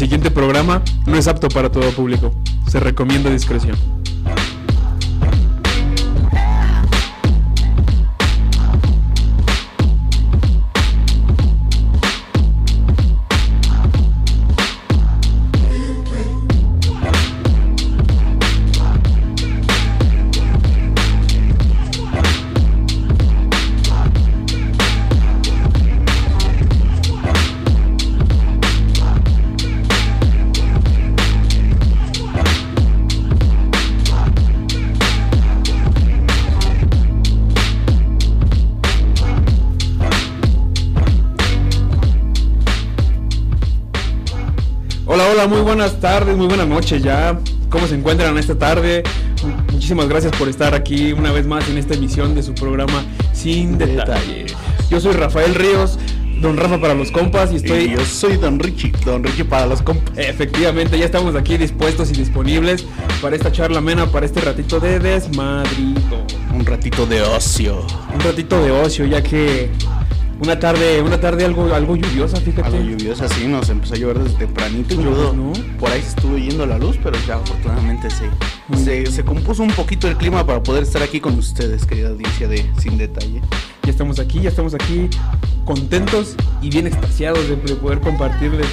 Siguiente programa no es apto para todo público. Se recomienda discreción. Buenas tardes, muy buenas noches ya. ¿Cómo se encuentran esta tarde? Muchísimas gracias por estar aquí una vez más en esta emisión de su programa Sin Detalle. Yo soy Rafael Ríos, don Rafa para los compas y estoy... Y yo soy Don Richie, Don Richie para los compas. Efectivamente, ya estamos aquí dispuestos y disponibles para esta charla amena, para este ratito de desmadrito. Un ratito de ocio. Un ratito de ocio, ya que una tarde, una tarde algo, algo lluviosa, fíjate. Algo lluviosa, sí, nos empezó a llover desde tempranito. Incluso ¿No? por ahí se estuvo yendo la luz, pero ya afortunadamente se, Muy se, se compuso un poquito el clima para poder estar aquí con ustedes, querida audiencia de Sin Detalle. Ya estamos aquí, ya estamos aquí contentos y bien extasiados de poder compartirles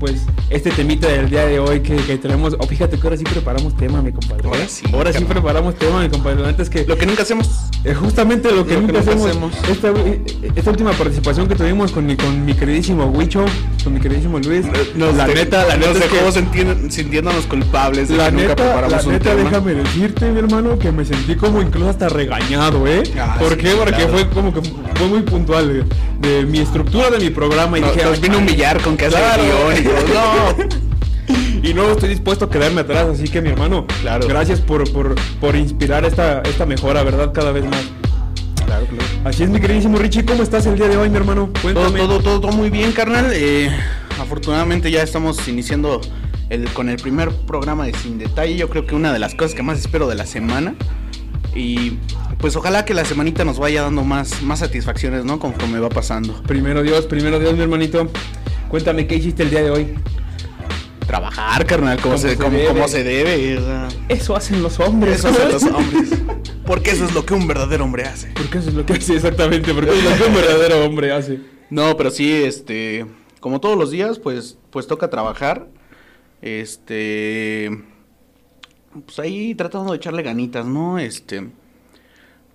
pues este temita del día de hoy que, que tenemos. Oh, fíjate que ahora sí preparamos tema, mi compadre. Ahora sí, Ahora sí preparamos tema, mi compadre. Antes que Lo que nunca hacemos. eh, justamente lo que Lo nunca hacemos. hacemos. Esta, eh, esta última participación que tuvimos con mi, con mi queridísimo Huicho, con mi queridísimo Luis. la neta, la neta nos dejó sintiendo- sintiéndonos culpables de La que nunca neta, la un neta, tema. déjame decirte, mi hermano, que me sentí como incluso hasta regañado, ¿eh? Ah, ¿Por sí, qué? Porque claro. fue como que fue muy puntual de, de mi estructura de mi programa y Nos, dije, nos "Ay, vino a humillar con que hace Claro. guion. No, y no estoy dispuesto a quedarme atrás, así que mi hermano, Claro. gracias por, por, por inspirar esta, esta mejora, ¿verdad? Cada vez más. claro, claro. Así es, mi queridísimo Richie, ¿cómo estás el día de hoy, mi hermano? Todo, Cuéntame. todo, todo, todo muy bien, carnal. Eh, afortunadamente ya estamos iniciando el, con el primer programa de Sin Detalle. Yo creo que una de las cosas que más espero de la semana. Y pues ojalá que la semanita nos vaya dando más, más satisfacciones, ¿no? Conforme va pasando. Primero Dios, primero Dios, mi hermanito. Cuéntame, ¿qué hiciste el día de hoy? Trabajar, carnal, como, se, se como, debe. como se debe. o sea, Eso hacen los hombres. eso hacen los hombres. Porque eso es lo que un verdadero hombre hace. Porque eso es lo que hace exactamente, porque es lo que un verdadero hombre hace. No, pero sí, este, como todos los días, pues, pues toca trabajar. Este, pues ahí tratando de echarle ganitas, ¿no? Este,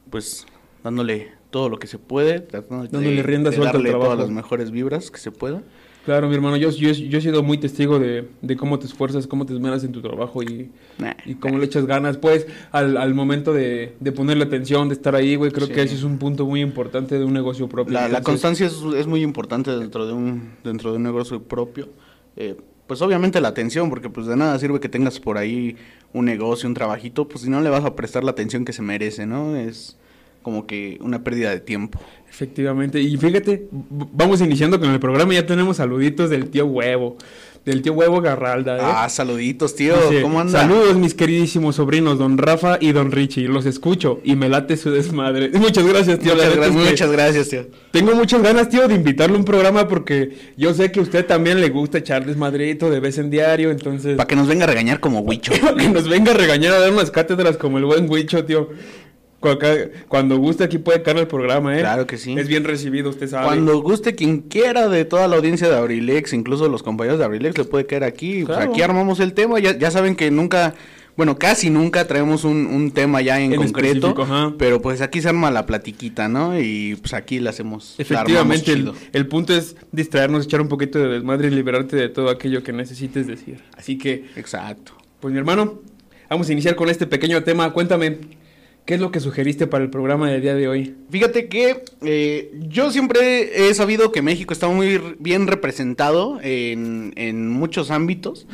pues dándole todo lo que se puede, tratando de, Dándole rienda de suelta al darle trabajo. todas las mejores vibras que se pueda. Claro, mi hermano, yo, yo, yo he sido muy testigo de, de cómo te esfuerzas, cómo te esmeras en tu trabajo y, Nah, y cómo le echas ganas, pues, al, al momento de, de ponerle atención, de estar ahí, güey. Creo Sí. que ese es un punto muy importante de un negocio propio. La, la Entonces, constancia es, es muy importante dentro de un dentro de un negocio propio. Eh, pues obviamente la atención, porque pues de nada sirve que tengas por ahí un negocio, un trabajito, pues si no le vas a prestar la atención que se merece, ¿no? Es como que una pérdida de tiempo. Efectivamente. Y fíjate, vamos iniciando con el programa. Ya tenemos saluditos del tío Huevo, del tío Huevo Garralda. ¿eh? Ah, saluditos, tío. Dice, ¿Cómo anda? Saludos, mis queridísimos sobrinos, don Rafa y don Richie. Los escucho y me late su desmadre. Muchas gracias, tío. Gra- muchas gracias, tío. Tengo muchas ganas, tío, de invitarle a un programa porque yo sé que a usted también le gusta echar desmadrito de vez en diario. Entonces, Para que nos venga a regañar como Huicho. para que nos venga a regañar a dar unas cátedras como el buen Huicho, tío. Cuando guste aquí puede caer el programa, ¿eh? Claro que sí. Es bien recibido, usted sabe. Cuando guste quien quiera de toda la audiencia de Abrilex, incluso los compañeros de Abrilex, le puede caer aquí. Pues aquí armamos el tema. Ya, ya saben que nunca, bueno, casi nunca traemos un, un tema ya en, En concreto. Pero pues aquí se arma la platiquita, ¿no? Y pues aquí la hacemos. la Efectivamente, el, el punto es distraernos, echar un poquito de desmadre y liberarte de todo aquello que necesites decir. Así que, Exacto. pues mi hermano, vamos a iniciar con este pequeño tema. Cuéntame, ¿Qué es lo que sugeriste para el programa del día de hoy? Fíjate que eh, yo siempre he sabido que México está muy bien representado en, en muchos ámbitos,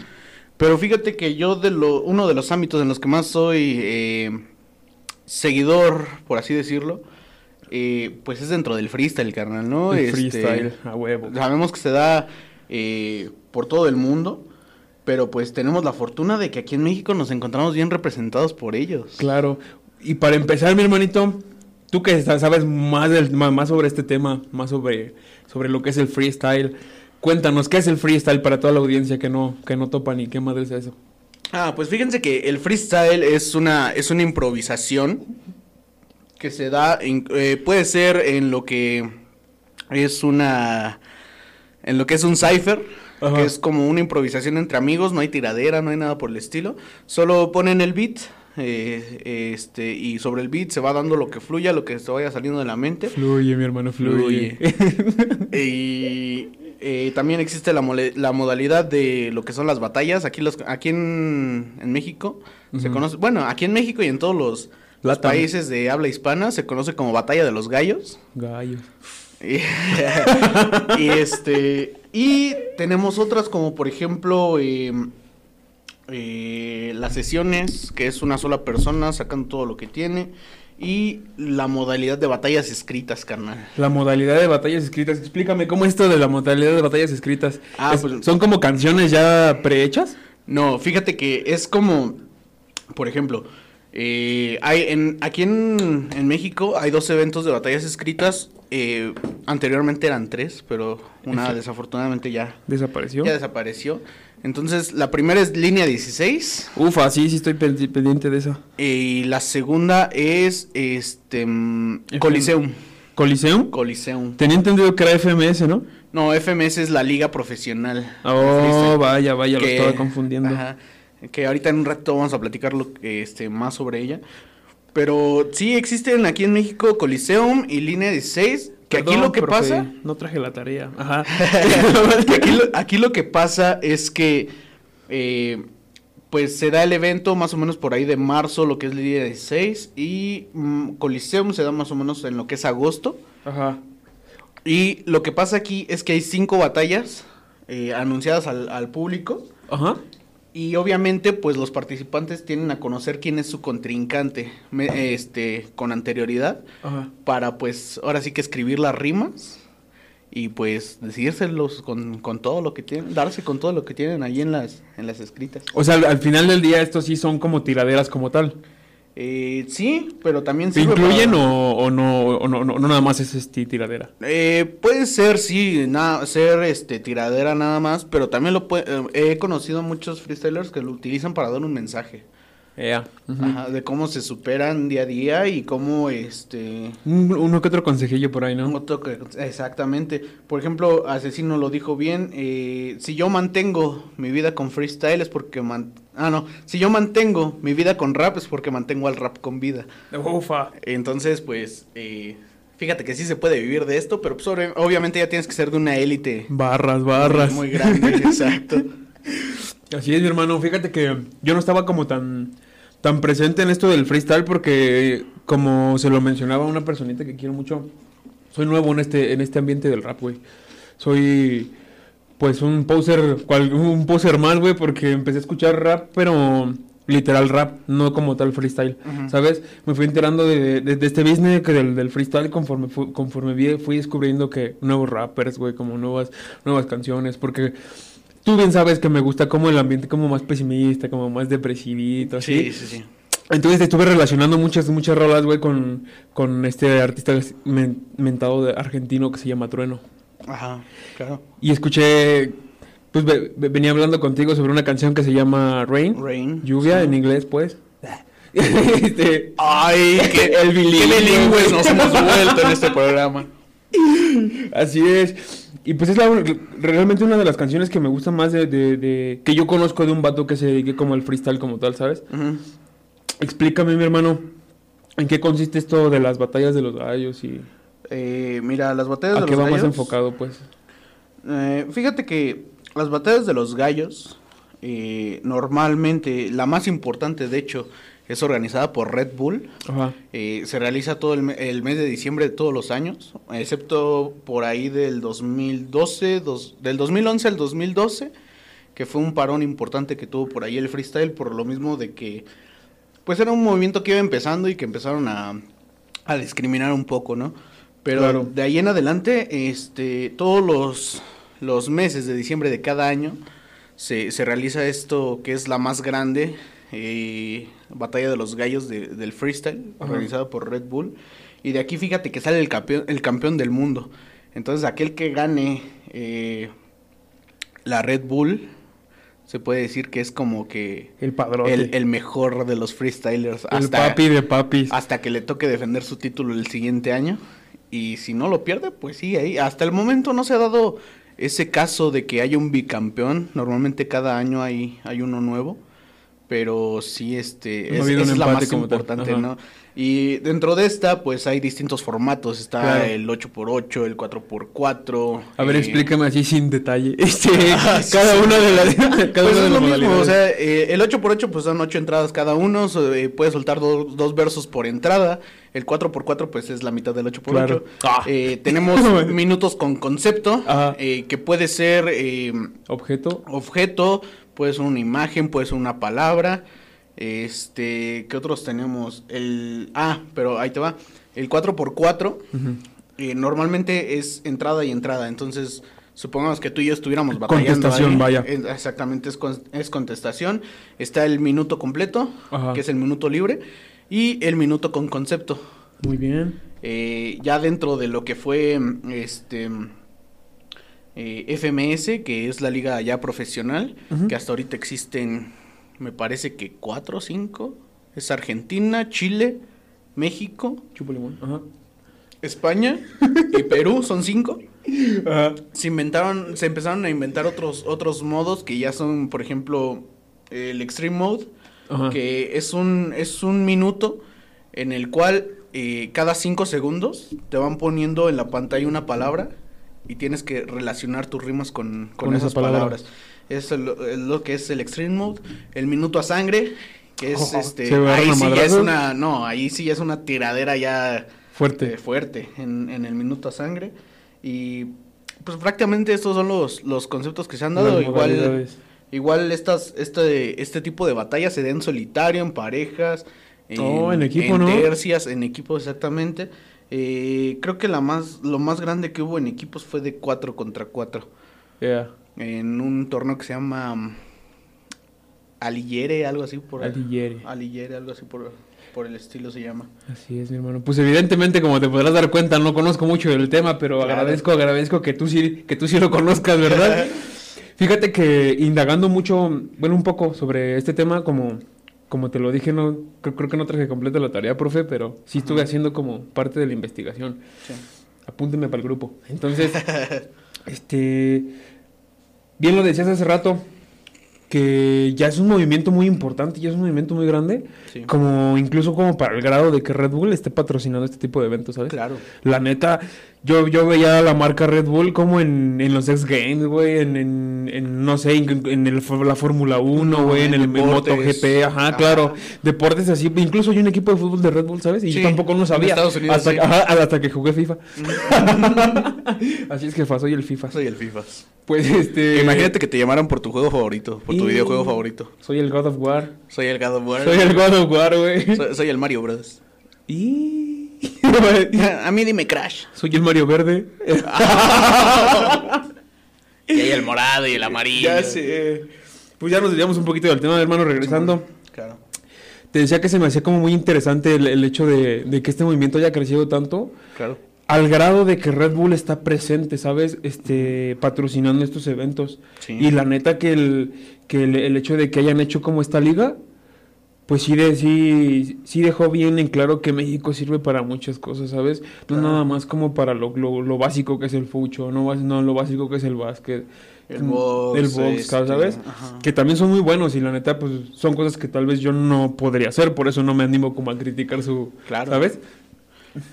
pero fíjate que yo de lo, uno de los ámbitos en los que más soy eh, seguidor, por así decirlo, eh, pues es dentro del freestyle, carnal, ¿no? El Este, freestyle, a huevo. Sabemos que se da eh, por todo el mundo, pero pues tenemos la fortuna de que aquí en México nos encontramos bien representados por ellos. Claro. Y para empezar, mi hermanito, tú que sa- sabes más, del, más sobre este tema, más sobre, sobre lo que es el freestyle, cuéntanos, ¿qué es el freestyle para toda la audiencia que no, que no topa ni qué madre es eso? Ah, pues fíjense que el freestyle es una, es una improvisación que se da, en- eh, puede ser en lo que es una, en lo que es un cipher, Ajá. que es como una improvisación entre amigos, no hay tiradera, no hay nada por el estilo, solo ponen el beat, eh, este, y sobre el beat se va dando lo que fluya, lo que se vaya saliendo de la mente. Fluye, mi hermano, fluye. Y eh, también existe la, la modalidad de lo que son las batallas. Aquí, los, aquí en, en México se conoce, bueno, aquí en México y en todos los, países de habla hispana se conoce como batalla de los gallos. Gallo. Y, y, este y tenemos otras como por ejemplo eh, eh, las sesiones que es una sola persona sacando todo lo que tiene y la modalidad de batallas escritas carnal La modalidad de batallas escritas, explícame, ¿cómo es esto de la modalidad de batallas escritas? Ah, Es- pues- ¿Son como canciones ya prehechas? No, fíjate que es como, por ejemplo, eh, hay en, aquí en, en México hay dos eventos de batallas escritas. eh, anteriormente eran tres, pero una desafortunadamente ya, ¿Desapareció? ya desapareció. Entonces, la primera es línea 16 Ufa, sí, sí estoy pen- pendiente de eso. y la segunda es este mm, Coliseum. ¿Coliseum? Coliseum. Tenía entendido que era FMS, ¿no? No, FMS es la liga profesional. Oh, freestyle. vaya, vaya, lo estaba confundiendo. ajá, que ahorita en un rato vamos a platicar lo, este, más sobre ella. Pero sí existen aquí en México Coliseum y Línea 16. Que aquí lo que profe, pasa. No traje la tarea. Ajá. que aquí, lo, aquí lo que pasa es que. eh, pues se da el evento más o menos por ahí de marzo, lo que es Línea 16. Y mm, Coliseum se da más o menos en lo que es agosto. Ajá. Y lo que pasa aquí es que hay cinco batallas eh, anunciadas al, al público. Ajá. Y obviamente, pues los participantes tienen a conocer quién es su contrincante me- este, con anterioridad Ajá. para pues ahora sí que escribir las rimas y pues decírselos con, con todo lo que tienen, darse con todo lo que tienen ahí en las, en las escritas. O sea, al, al final del día estos sí son como tiraderas como tal. Eh, sí, pero también ¿Se sirve incluyen para- o, o no, o no, no, no nada más es este tiradera? Eh, puede ser, sí, na- ser este tiradera nada más, pero también lo pue- eh, he conocido muchos freestylers que lo utilizan para dar un mensaje. Ajá, de cómo se superan día a día y cómo este Un- Uno que otro consejillo por ahí, ¿no? otro que- exactamente por ejemplo asesino lo dijo bien eh, si yo mantengo mi vida con freestyle es porque man- ah no si yo mantengo mi vida con rap es porque mantengo al rap con vida Ufa. entonces pues eh, fíjate que sí se puede vivir de esto pero pues, obvi- obviamente ya tienes que ser de una élite Barras, barras. muy, muy grande exacto Así es, mi hermano. Fíjate que yo no estaba como tan, tan presente en esto del freestyle porque, como se lo mencionaba una personita que quiero mucho, soy nuevo en este, en este ambiente del rap, güey. Soy, pues, un poser, cual- un poser más, güey, porque empecé a escuchar rap, pero literal rap, no como tal freestyle. ¿sabes? Me fui enterando de, de- de este business que del, del freestyle conforme, fu- conforme vi- fui descubriendo que nuevos rappers, güey, como nuevas, nuevas canciones, porque... Tú bien sabes que me gusta como el ambiente como más pesimista, como más depresivito, así. sí sí sí Entonces estuve relacionando muchas, muchas rolas, güey, con, con este artista men- mentado de argentino que se llama Trueno. ajá claro Y escuché, pues ve- ve- venía hablando contigo sobre una canción que se llama Rain. Rain Lluvia sí. en inglés, pues. Este, ay qué, El bilingüe. qué bilingües nos hemos vuelto en este programa Así es. Y pues es la, realmente una de las canciones que me gusta más de, de- de- que yo conozco de un vato que se dedique como al freestyle como tal, ¿sabes? Explícame, mi hermano, ¿en qué consiste esto de las batallas de los gallos y Eh, mira, las batallas a de qué los va más enfocado, pues? eh, fíjate que las batallas de los gallos, eh, normalmente, la más importante, de hecho, es organizada por Red Bull. Ajá. Eh, se realiza todo el, el mes de diciembre de todos los años, excepto por ahí del 2012, dos- del 2011 al 2012, que fue un parón importante que tuvo por ahí el freestyle, por lo mismo de que, pues era un movimiento que iba empezando y que empezaron a, a discriminar un poco, ¿no? Pero Claro. de ahí en adelante, este, todos los, los meses de diciembre de cada año se, se realiza esto que es la más grande, eh, Batalla de los Gallos de- del Freestyle, Ajá. organizada por Red Bull. Y de aquí fíjate que sale el campeón, el campeón del mundo. Entonces aquel que gane eh, la Red Bull, se puede decir que es como que El el, el mejor de los freestylers. El papi de papis. hasta que le toque defender su título el siguiente año. Y si no lo pierde, pues sí, ahí. Hasta el momento no se ha dado ese caso de que haya un bicampeón. Normalmente cada año hay, hay uno nuevo. Pero sí, este, No es, esa es la más importante. ¿no? Y dentro de esta, pues hay distintos formatos. Está Claro. el 8x8, el 4x4. A ver, eh, explícame así sin detalle. Este, Ah, sí, cada sí. una de las cada Pues una es de lo las mismo, o sea, eh, el 8x8 pues son 8 entradas cada uno, so, eh, puedes soltar do- dos versos por entrada, el 4x4 pues es la mitad del 8x8. Claro. Ah. Eh, tenemos minutos con concepto, Ajá. eh, que puede ser eh, Objeto. objeto, puede ser una imagen, puede ser una palabra, este, ¿qué otros tenemos? El, ah, pero ahí te va, el 4x4 Ujú. eh, normalmente es entrada y entrada, entonces supongamos que tú y yo estuviéramos batallando Contestación, ahí, vaya. exactamente, es, con- es contestación. Está el minuto completo, Ajá. que es el minuto libre, y el minuto con concepto. Muy bien. Eh, ya dentro de lo que fue este eh, FMS, que es la liga ya profesional, que hasta ahorita existen, me parece que cuatro o cinco. Es Argentina, Chile, México. Ajá. España y Perú, son cinco. Ajá. Se inventaron, se empezaron a inventar otros, otros modos que ya son, por ejemplo, el Extreme Mode, Ajá. que es un, es un minuto en el cual eh, cada cinco segundos te van poniendo en la pantalla una palabra y tienes que relacionar tus rimas con, con, Con esa esas palabra. palabras. Es lo, es lo que es el Extreme Mode, el minuto a sangre, que es Oh, este, ¿se agarran ahí sí ya es una, no, ahí sí ya es una tiradera ya Fuerte. eh, fuerte en, en el minuto a sangre. Y pues prácticamente estos son los, los conceptos que se han dado. Las Igual, igual estas, este, este tipo de batallas se da en solitario, en parejas. Oh, en equipo, en ¿no? tercias, en equipo exactamente. Eh, creo que la más, lo más grande que hubo en equipos fue de 4 contra 4. Yeah. En un torneo que se llama mm, Aliyere, algo así por Aliyere. Aliyere, algo así por, por el estilo se llama. Así es, mi hermano. Pues evidentemente, como te podrás dar cuenta, no conozco mucho del tema, pero Claro. agradezco, agradezco que tú sí, que tú sí lo conozcas, ¿verdad? Fíjate que indagando mucho, bueno, un poco sobre este tema, como, como te lo dije, no, creo, creo que no traje completa la tarea, profe, pero sí estuve haciendo como parte de la investigación. Sí. Apúnteme para el grupo. Entonces, este, bien lo decías hace rato, que ya es un movimiento muy importante, ya es un movimiento muy grande, Sí. como incluso como para el grado de que Red Bull esté patrocinando este tipo de eventos, ¿sabes? Claro. La neta, yo, yo veía la marca Red Bull como en, en los X Games, güey, en, en, en, no sé, en, en el, la Fórmula 1, No, güey, en, en el. MotoGP, ajá, Ajá. claro, deportes así, incluso hay un equipo de fútbol de Red Bull, ¿sabes? Y Sí, yo tampoco no en sabía. Unidos, hasta, sí. ajá, hasta que jugué FIFA. así es que soy el FIFA. Soy el FIFA. Pues este... Imagínate que te llamaran por tu juego favorito, por tu y- videojuego favorito. Soy el God of War. Soy el God of War. Soy el God of War, güey. Soy, soy el Mario Bros. Y... A mí dime Crash. soy el Mario Verde. Y hay el morado y el amarillo. Ya sé. Pues ya nos desviamos un poquito del tema, hermano, regresando. Claro. Te decía que se me hacía como muy interesante el, el hecho de, de que este movimiento haya crecido tanto, Claro. al grado de que Red Bull está presente, ¿sabes? Este, patrocinando estos eventos. Sí. Y la neta que el, que el, el hecho de que hayan hecho como esta liga, pues sí, de, sí, sí dejó bien en claro que México sirve para muchas cosas, ¿sabes? No nada más como para lo, lo, lo básico que es el fucho, no, no lo básico que es el básquet. El Mm, box, El box, este, ¿sabes? ajá. Que también son muy buenos y la neta, pues son cosas que tal vez yo no podría hacer, por eso no me animo como a criticar su... Claro. ¿Sabes?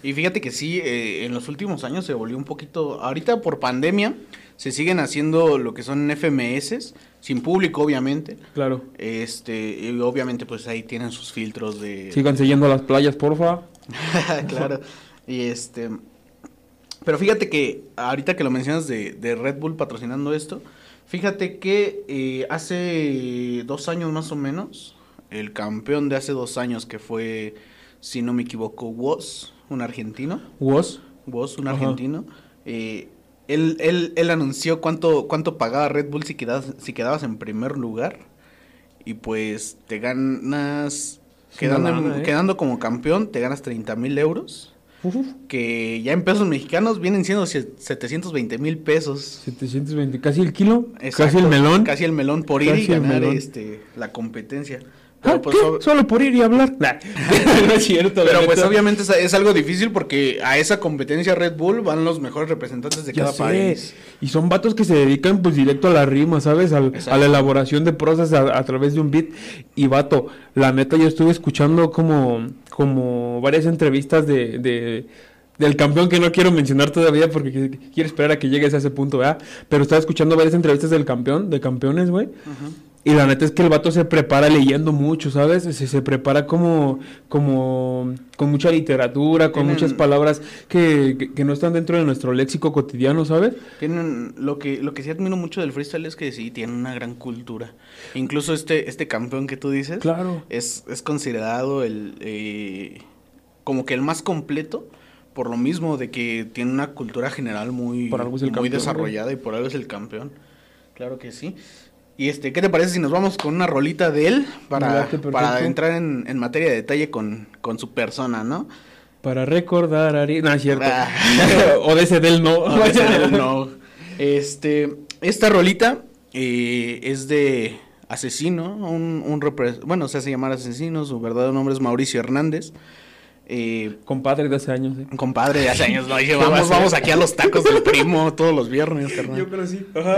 Y fíjate que sí, eh, en los últimos años se volvió un poquito. Ahorita por pandemia se siguen haciendo lo que son FMS, sin público, obviamente. Claro. Este, y obviamente, pues ahí tienen sus filtros de. Sigan siguiendo las playas, porfa. claro. Y este. Pero fíjate que ahorita que lo mencionas de, de Red Bull patrocinando esto, fíjate que eh, hace dos años más o menos, el campeón de hace dos años que fue, si no me equivoco, Woz, un argentino. ¿Woz? Woz, un Ajá. argentino. eh, él, él, él anunció cuánto, cuánto pagaba Red Bull si quedabas, si quedabas en primer lugar. Y pues te ganas, quedando, ¿eh? quedando como campeón, te ganas 30 mil euros. Uf. Que ya en pesos mexicanos vienen siendo sie- 720 mil pesos. 720, casi el kilo, casi el melón. Casi el melón por ir y ganar este, la competencia. Ah, Pero pues, ¿qué? ob- Solo por ir y hablar. Nah. no es cierto. pero pues neta. obviamente es, es algo difícil porque a esa competencia Red Bull van los mejores representantes de Ya cada sé. país. Y son vatos que se dedican pues directo a la rima, ¿sabes? Al- a la elaboración de prosas a, a través de un beat. Y vato, la neta yo estuve escuchando como, como varias entrevistas de, de- del campeón que no quiero mencionar todavía porque qu- quiero esperar a que llegues a ese punto, ¿verdad? Pero estaba escuchando varias entrevistas del campeón, de campeones, güey. Y la neta es que el vato se prepara leyendo mucho, ¿sabes? Se, se prepara como, como, con mucha literatura, con Tienen- muchas palabras que, que, que no están dentro de nuestro léxico cotidiano, ¿sabes? Tienen lo que lo que sí admiro mucho del freestyle es que sí tienen una gran cultura. Incluso este este campeón que tú dices Claro. es es considerado el eh, como que el más completo por lo mismo de que tiene una cultura general muy Por algo es el muy campeón, desarrollada y por algo es el campeón. Claro que sí. Y este, ¿qué te parece si nos vamos con una rolita de él para, para entrar en, en materia de detalle con, con su persona, ¿no? Para recordar a Ari- No, es cierto. Ah. o de ese del no. No, ese del no. Este, esta rolita eh, es de Asesino, un, un bueno, se hace llamar Asesino, su verdadero nombre es Mauricio Hernández. Eh, Compadre de hace años, ¿eh? compadre de hace años, ¿no? Dije, ¿Qué va a vamos, hacer? vamos aquí a los tacos del primo todos los viernes, carnal. creo sí. Ajá.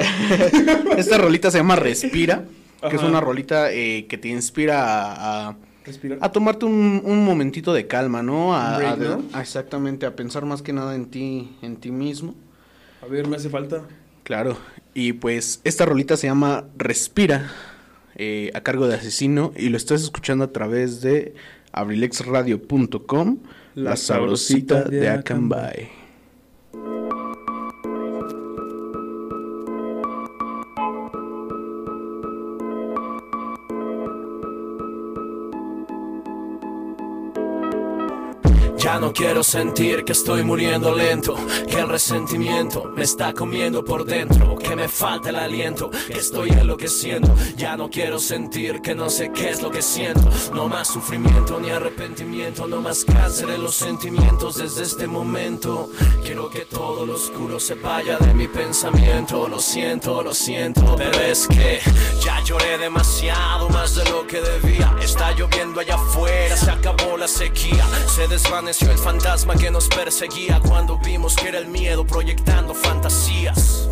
Esta rolita se llama Respira, que es una rolita eh, que te inspira a, a- Respirar. a tomarte un, un momentito de calma, ¿no? A, Un break, a- ¿no? a- exactamente, a pensar más que nada en ti, en ti mismo. A ver, me hace falta. Claro, y pues esta rolita se llama Respira, eh, a cargo de Asesino, y lo estás escuchando a través de abrilexradio.com, la, La sabrosita de Acambay. Ya no quiero sentir que estoy muriendo lento, que el resentimiento me está comiendo por dentro, que me falta el aliento, que estoy enloqueciendo. Ya no quiero sentir que no sé qué es lo que siento. No más sufrimiento ni arrepentimiento, no más cáncer en los sentimientos desde este momento. Quiero que todo lo oscuro se vaya de mi pensamiento. Lo siento, lo siento, pero es que ya lloré demasiado, más de lo que debía. Está lloviendo allá afuera, se acabó la sequía, se desvaneció el fantasma que nos perseguía cuando vimos que era el miedo proyectando fantasías.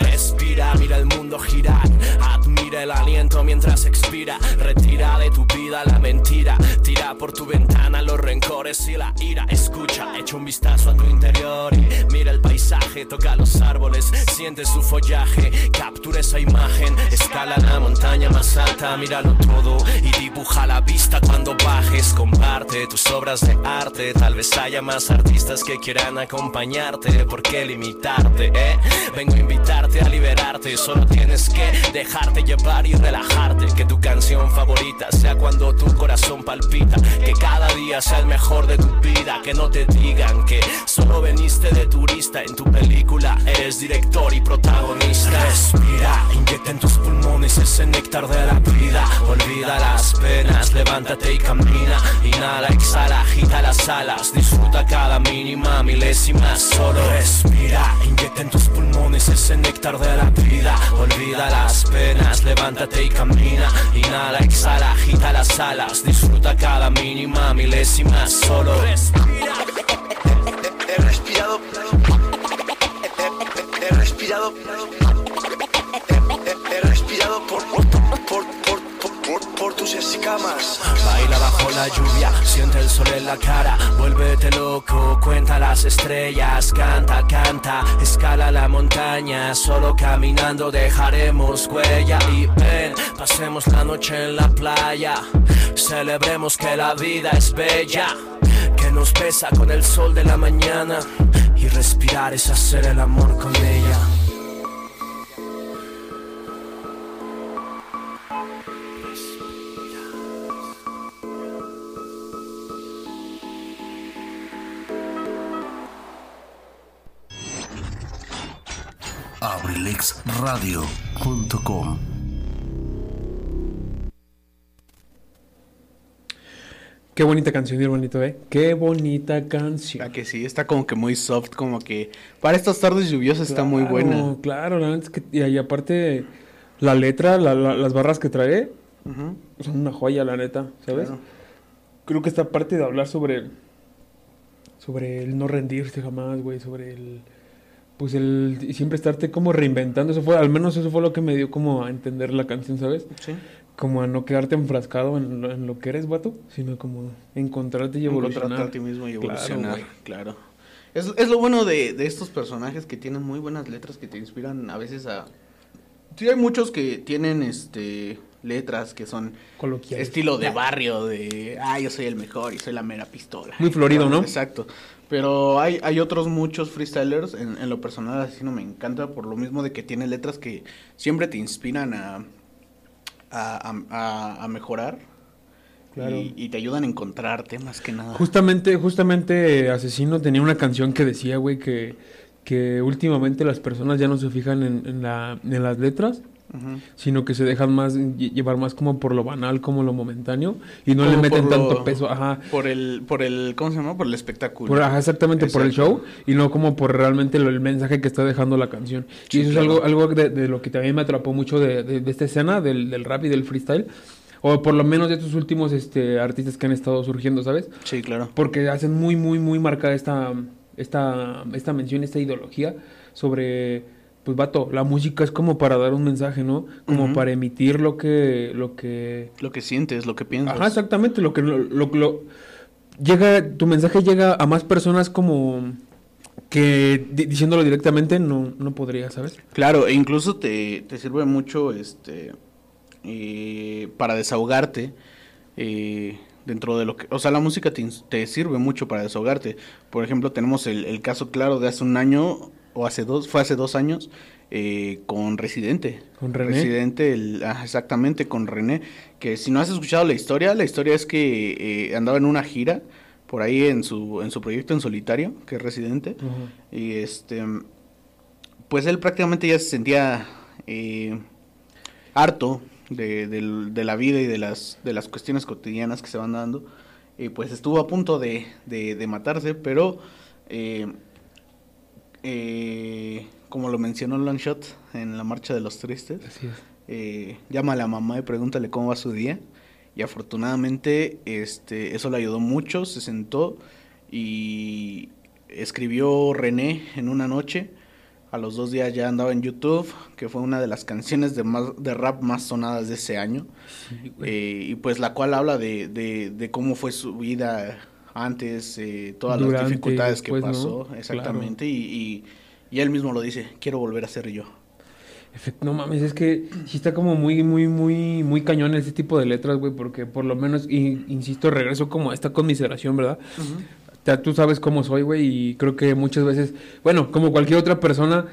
Respira, mira el mundo girar, admira el aliento mientras expira, retira de tu vida la mentira, tira por tu ventana los rencores y la ira, escucha, echa un vistazo a tu interior mira el paisaje, toca los árboles, siente su follaje, captura esa imagen, escala la montaña más alta, míralo todo y dibuja la vista cuando bajes, comparte tus obras de arte, tal vez haya más artistas que quieran acompañarte, ¿por qué limitarte? Eh? Vengo a a liberarte, solo tienes que dejarte llevar y relajarte, que tu canción favorita sea cuando tu corazón palpita, que cada día sea el mejor de tu vida, que no te digan que solo veniste de turista. En tu película, eres director y protagonista. Respira, inyecta en tus pulmones ese néctar de la vida, olvida las penas, levántate y camina, inhala, exhala, agita las alas, disfruta cada mínima milésima, solo respira, inyecta en tus pulmones ese néctar de la vida, olvida las penas, levántate y camina, inhala, exhala, agita las alas, disfruta cada mínima milésima, solo respira. He respirado. He, respirado. He respirado Baila bajo la lluvia, siente el sol en la cara, vuélvete loco, cuenta las estrellas, canta, canta, escala la montaña, solo caminando dejaremos huella. Y ven, pasemos la noche en la playa, celebremos que la vida es bella, que nos besa con el sol de la mañana. Y respirar es hacer el amor con ella. abrilexradio.com Qué bonita canción, mi hermanito, ¿eh? Qué bonita canción. La que sí, está como que muy soft, como que para estas tardes lluviosas está muy buena. Claro, la neta es que, y, y aparte, la letra, la- la- las barras que trae, son una joya, la neta, ¿sabes? claro. Creo que esta parte de hablar sobre sobre el no rendirse jamás, güey, sobre el pues el y siempre estarte como reinventando, eso fue al menos eso fue lo que me dio como a entender la canción, ¿sabes? Sí. Como a no quedarte enfrascado en lo, en lo que eres, vato, sino como encontrarte y evolucionar. Encontrarte a ti mismo y Claro, evolucionar. güey. Claro. Es, es lo bueno de, de estos personajes que tienen muy buenas letras que te inspiran a veces a. Sí, hay muchos que tienen este letras que son estilo de barrio, de ah, yo soy el mejor y soy la mera pistola. Muy florido, ¿no? Exacto. Pero hay, hay otros muchos freestylers, en, en lo personal así no me encanta, por lo mismo de que tiene letras que siempre te inspiran a, a, a- mejorar. Claro. Y, y te ayudan a encontrarte más que nada. Justamente, justamente Asesino tenía una canción que decía, güey, que, que últimamente las personas ya no se fijan en, en la, en las letras, Sino que se dejan más lle- llevar más como por lo banal, como lo momentáneo, y no le meten tanto lo- peso, ajá. Por el, por el, ¿cómo se llama? Por el espectáculo. Por, ajá, exactamente por el show y no como por realmente lo- el mensaje que está dejando la canción. Sí, y eso claro. es algo, algo de, de lo que también me atrapó mucho de, de- de esta escena del, del rap y del freestyle. O por lo menos de estos últimos este, artistas que han estado surgiendo, ¿sabes? Sí, claro. Porque hacen muy, muy, muy marcada esta, esta, esta mención, esta ideología sobre, pues vato, la música es como para dar un mensaje, ¿no? Como para emitir lo que, lo que... Lo que sientes, lo que piensas. Ajá, exactamente, lo que lo, lo- lo- llega, tu mensaje llega a más personas como que di- diciéndolo directamente no, no podría, ¿sabes? Claro, e incluso te, te sirve mucho este eh, para desahogarte eh, dentro de lo que... O sea, la música te, te sirve mucho para desahogarte. Por ejemplo, tenemos el, el caso claro de hace un año o hace dos, fue hace dos años eh, con Residente. Con René. Residente, el, ah, exactamente, con René. Que si no has escuchado la historia, la historia es que eh, andaba en una gira por ahí en su, en su proyecto en solitario, que es Residente. Y este, pues él prácticamente ya se sentía eh, harto de, de la vida y de las, de las cuestiones cotidianas que se van dando. Y pues estuvo a punto de, de- de matarse, pero eh, como lo mencionó Longshot en la Marcha de los Tristes, eh, llama a la mamá y pregúntale cómo va su día. Y afortunadamente este, eso le ayudó mucho, se sentó y escribió René en una noche. A los dos días ya andaba en YouTube, que fue una de las canciones de, más, de rap más sonadas de ese año. Sí. Eh, y pues la cual habla de, de, de cómo fue su vida antes, eh, todas Durante las dificultades que ¿no? pasó, Claro. exactamente. Y, y, y él mismo lo dice, quiero volver a ser yo. No mames, es que sí está como muy, muy, muy, muy cañón este tipo de letras, güey, porque por lo menos, y, insisto, regreso como a esta conmiseración, ¿verdad? Ya tú sabes cómo soy, güey, y creo que muchas veces, bueno, como cualquier otra persona,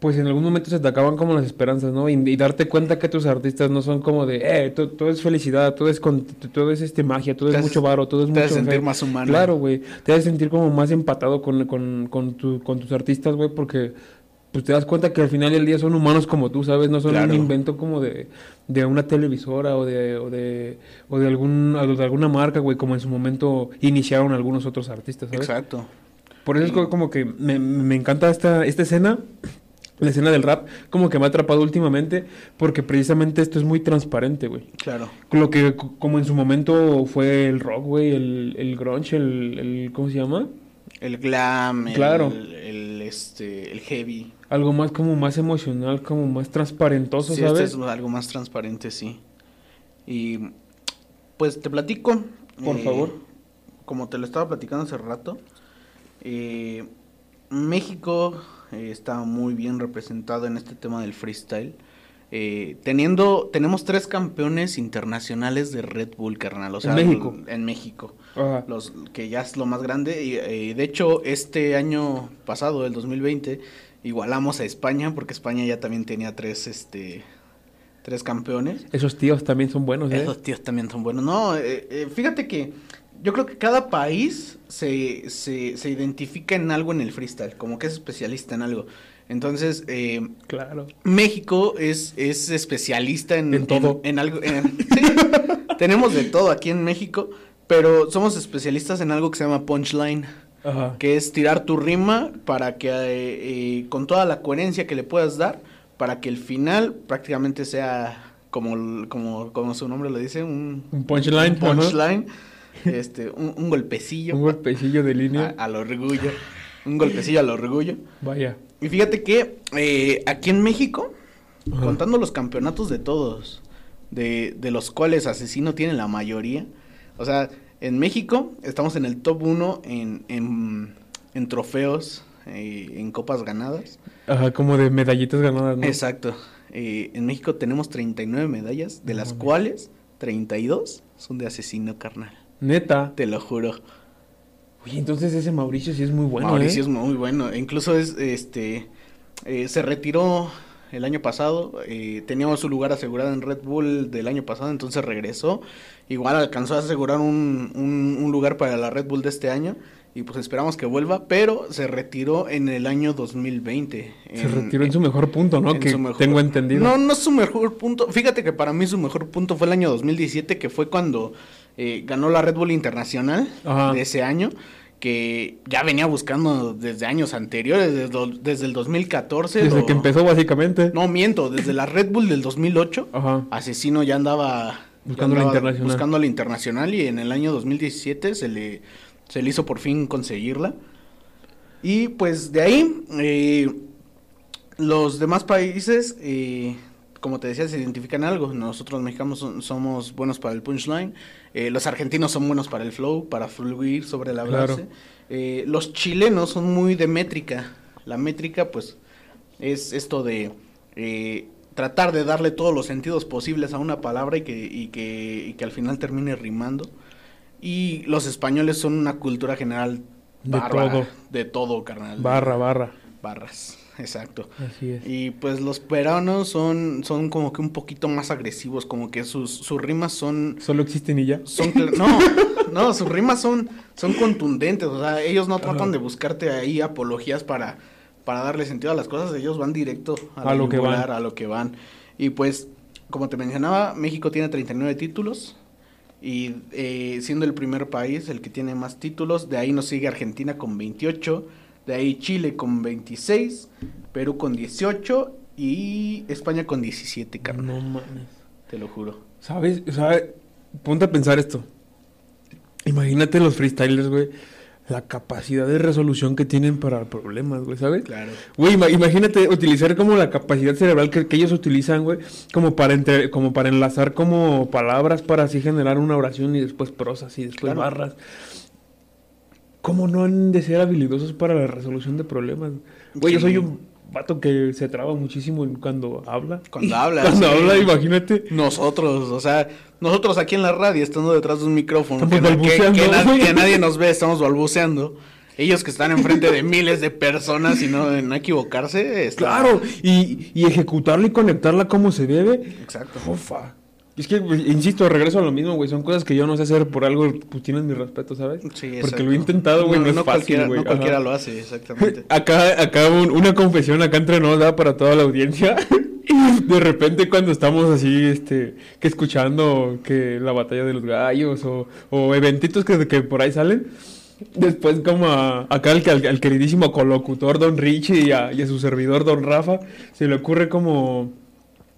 pues en algún momento se te acaban como las esperanzas, ¿no? Y, y darte cuenta que tus artistas no son como de, eh, to- todo, es felicidad, todo es, con- todo es este magia, todo Te es mucho varo, todo es te mucho hace sentir fe". más humano. Claro, güey, te hace sentir como más empatado con, con, con, tu- con tus artistas, güey, porque pues te das cuenta que al final del día son humanos como tú, ¿sabes? No son Claro. un invento como de, de una televisora o de, o de, o de, algún, de alguna marca, güey, como en su momento iniciaron algunos otros artistas, ¿sabes? Exacto. Por eso es co- como que me, me encanta esta, esta escena, la escena del rap, como que me ha atrapado últimamente, porque precisamente esto es muy transparente, güey. Claro. Lo que co- como en su momento fue el rock, güey, el, el grunge, el, el, ¿cómo se llama? El glam, el, Claro. el, este, el heavy. Algo más como más emocional, como más transparentoso, Sí, ¿sabes? este es algo más transparente, sí. Y Pues te platico. Por eh, favor. Como te lo estaba platicando hace rato, eh, México eh, está muy bien representado en este tema del freestyle. Eh, teniendo, tenemos tres campeones internacionales de Red Bull, carnal. O ¿En sea, México? En México. Ajá. Los, que ya es lo más grande. Y, eh, de hecho, este año pasado, el 2020, igualamos a España, porque España ya también tenía tres, este, tres campeones. Esos tíos también son buenos, ¿eh? Esos tíos también son buenos. No, eh, fíjate que yo creo que cada país se, se, se identifica en algo en el freestyle, como que es especialista en algo. Entonces, eh, Claro. México es, es especialista en, En todo. En, algo. en- sí, tenemos de todo aquí en México, pero somos especialistas en algo que se llama punchline Ajá. que es tirar tu rima para que eh, eh, con toda la coherencia que le puedas dar, para que el final prácticamente sea como, como, como su nombre lo dice, un, Un punchline, un punchline, este, un, un golpecillo Un golpecillo de a- línea. al orgullo, un golpecillo al orgullo. Vaya. Y fíjate que eh, aquí en México, Ajá. contando los campeonatos de todos, de, de los cuales Asesino tiene la mayoría, o sea, en México estamos en el top 1 en, en, en trofeos, eh, en copas ganadas. Ajá, como de medallitas ganadas, ¿no? Exacto. Eh, en México tenemos 39 medallas, de las mames. cuales 32 son de Asesino carnal. Neta. Te lo juro. Oye, entonces ese Mauricio sí es muy bueno, Mauricio ¿eh? es muy bueno. Incluso es, este, eh, se retiró el año pasado. eh, teníamos su lugar asegurado en Red Bull del año pasado, entonces regresó. Igual alcanzó a asegurar un, un- un lugar para la Red Bull de este año. Y pues esperamos que vuelva, pero se retiró en el año 2020. Se retiró en su mejor punto, ¿no? en Que mejor- tengo entendido. No, no es su mejor punto. Fíjate que para mí su mejor punto fue el año 2017, que fue cuando eh, ganó la Red Bull Internacional Ajá. de ese año, que ya venía buscando desde años anteriores, desde, desde el 2014. Desde lo- que empezó, básicamente. No, miento, desde la Red Bull del 2008. Ajá. Asesino ya andaba Buscando la internacional. Buscando la internacional y en el año 2017 se le, se le hizo por fin conseguirla. Y pues de ahí, eh, los demás países, eh, como te decía, se identifican algo. Nosotros mexicanos somos buenos para el punchline. Eh, los argentinos son buenos para el flow, para fluir sobre la Claro. base. eh, los chilenos son muy de métrica. La métrica, pues, es esto de eh, tratar de darle todos los sentidos posibles a una palabra y que, y que, y que al final termine rimando. Y los españoles son una cultura general De todo. De todo, carnal. Barra, barra. Barras, exacto. Así es. Y pues los peruanos son, son como que un poquito más agresivos, como que sus, sus rimas son... Solo existen y ya. son no, no, sus rimas son, son contundentes, o sea, ellos no tratan Ajá. de buscarte ahí apologías para, para darle sentido a las cosas, ellos van directo a, lo que van. a lo que van. Y pues, como te mencionaba, México tiene 39 títulos y eh, siendo el primer país el que tiene más títulos, de ahí nos sigue Argentina con 28, de ahí Chile con 26, Perú con 18 y España con 17, carnal, No mames. te lo juro. ¿Sabes? O sea, ponte a pensar esto. Imagínate los freestylers, güey. La capacidad de resolución que tienen para problemas, güey, ¿sabes? Claro. Güey, ima- imagínate utilizar como la capacidad cerebral que, que ellos utilizan, güey, como para entre, como para enlazar como palabras para así generar una oración y después prosas y después Claro. barras. ¿Cómo no han de ser habilidosos para la resolución de problemas? Güey, yo soy un vato que se traba muchísimo cuando habla. Cuando habla, Cuando sí. habla, imagínate. Nosotros, o sea, nosotros aquí en la radio, estando detrás de un micrófono, que, que- que na- que nadie nos ve, estamos balbuceando. Ellos que están enfrente de miles de personas y no, no equivocarse. está- Claro, y, y ejecutarla y conectarla como se debe. Exacto. Ufa. Es que, güey, insisto, regreso a lo mismo, güey. Son cosas que yo no sé hacer por algo, pues tienen mi respeto, ¿sabes? Sí, Porque exacto. lo he intentado, güey, no, es fácil, cualquiera, güey. no cualquiera lo hace, exactamente. Acá, acá un- una confesión acá entre nos da para toda la audiencia. De repente cuando estamos así, este, que escuchando que la batalla de los gallos o, o eventitos que, que por ahí salen, después como a- acá al, al- al queridísimo colocutor Don Richie y a, y a su servidor Don Rafa, se le ocurre como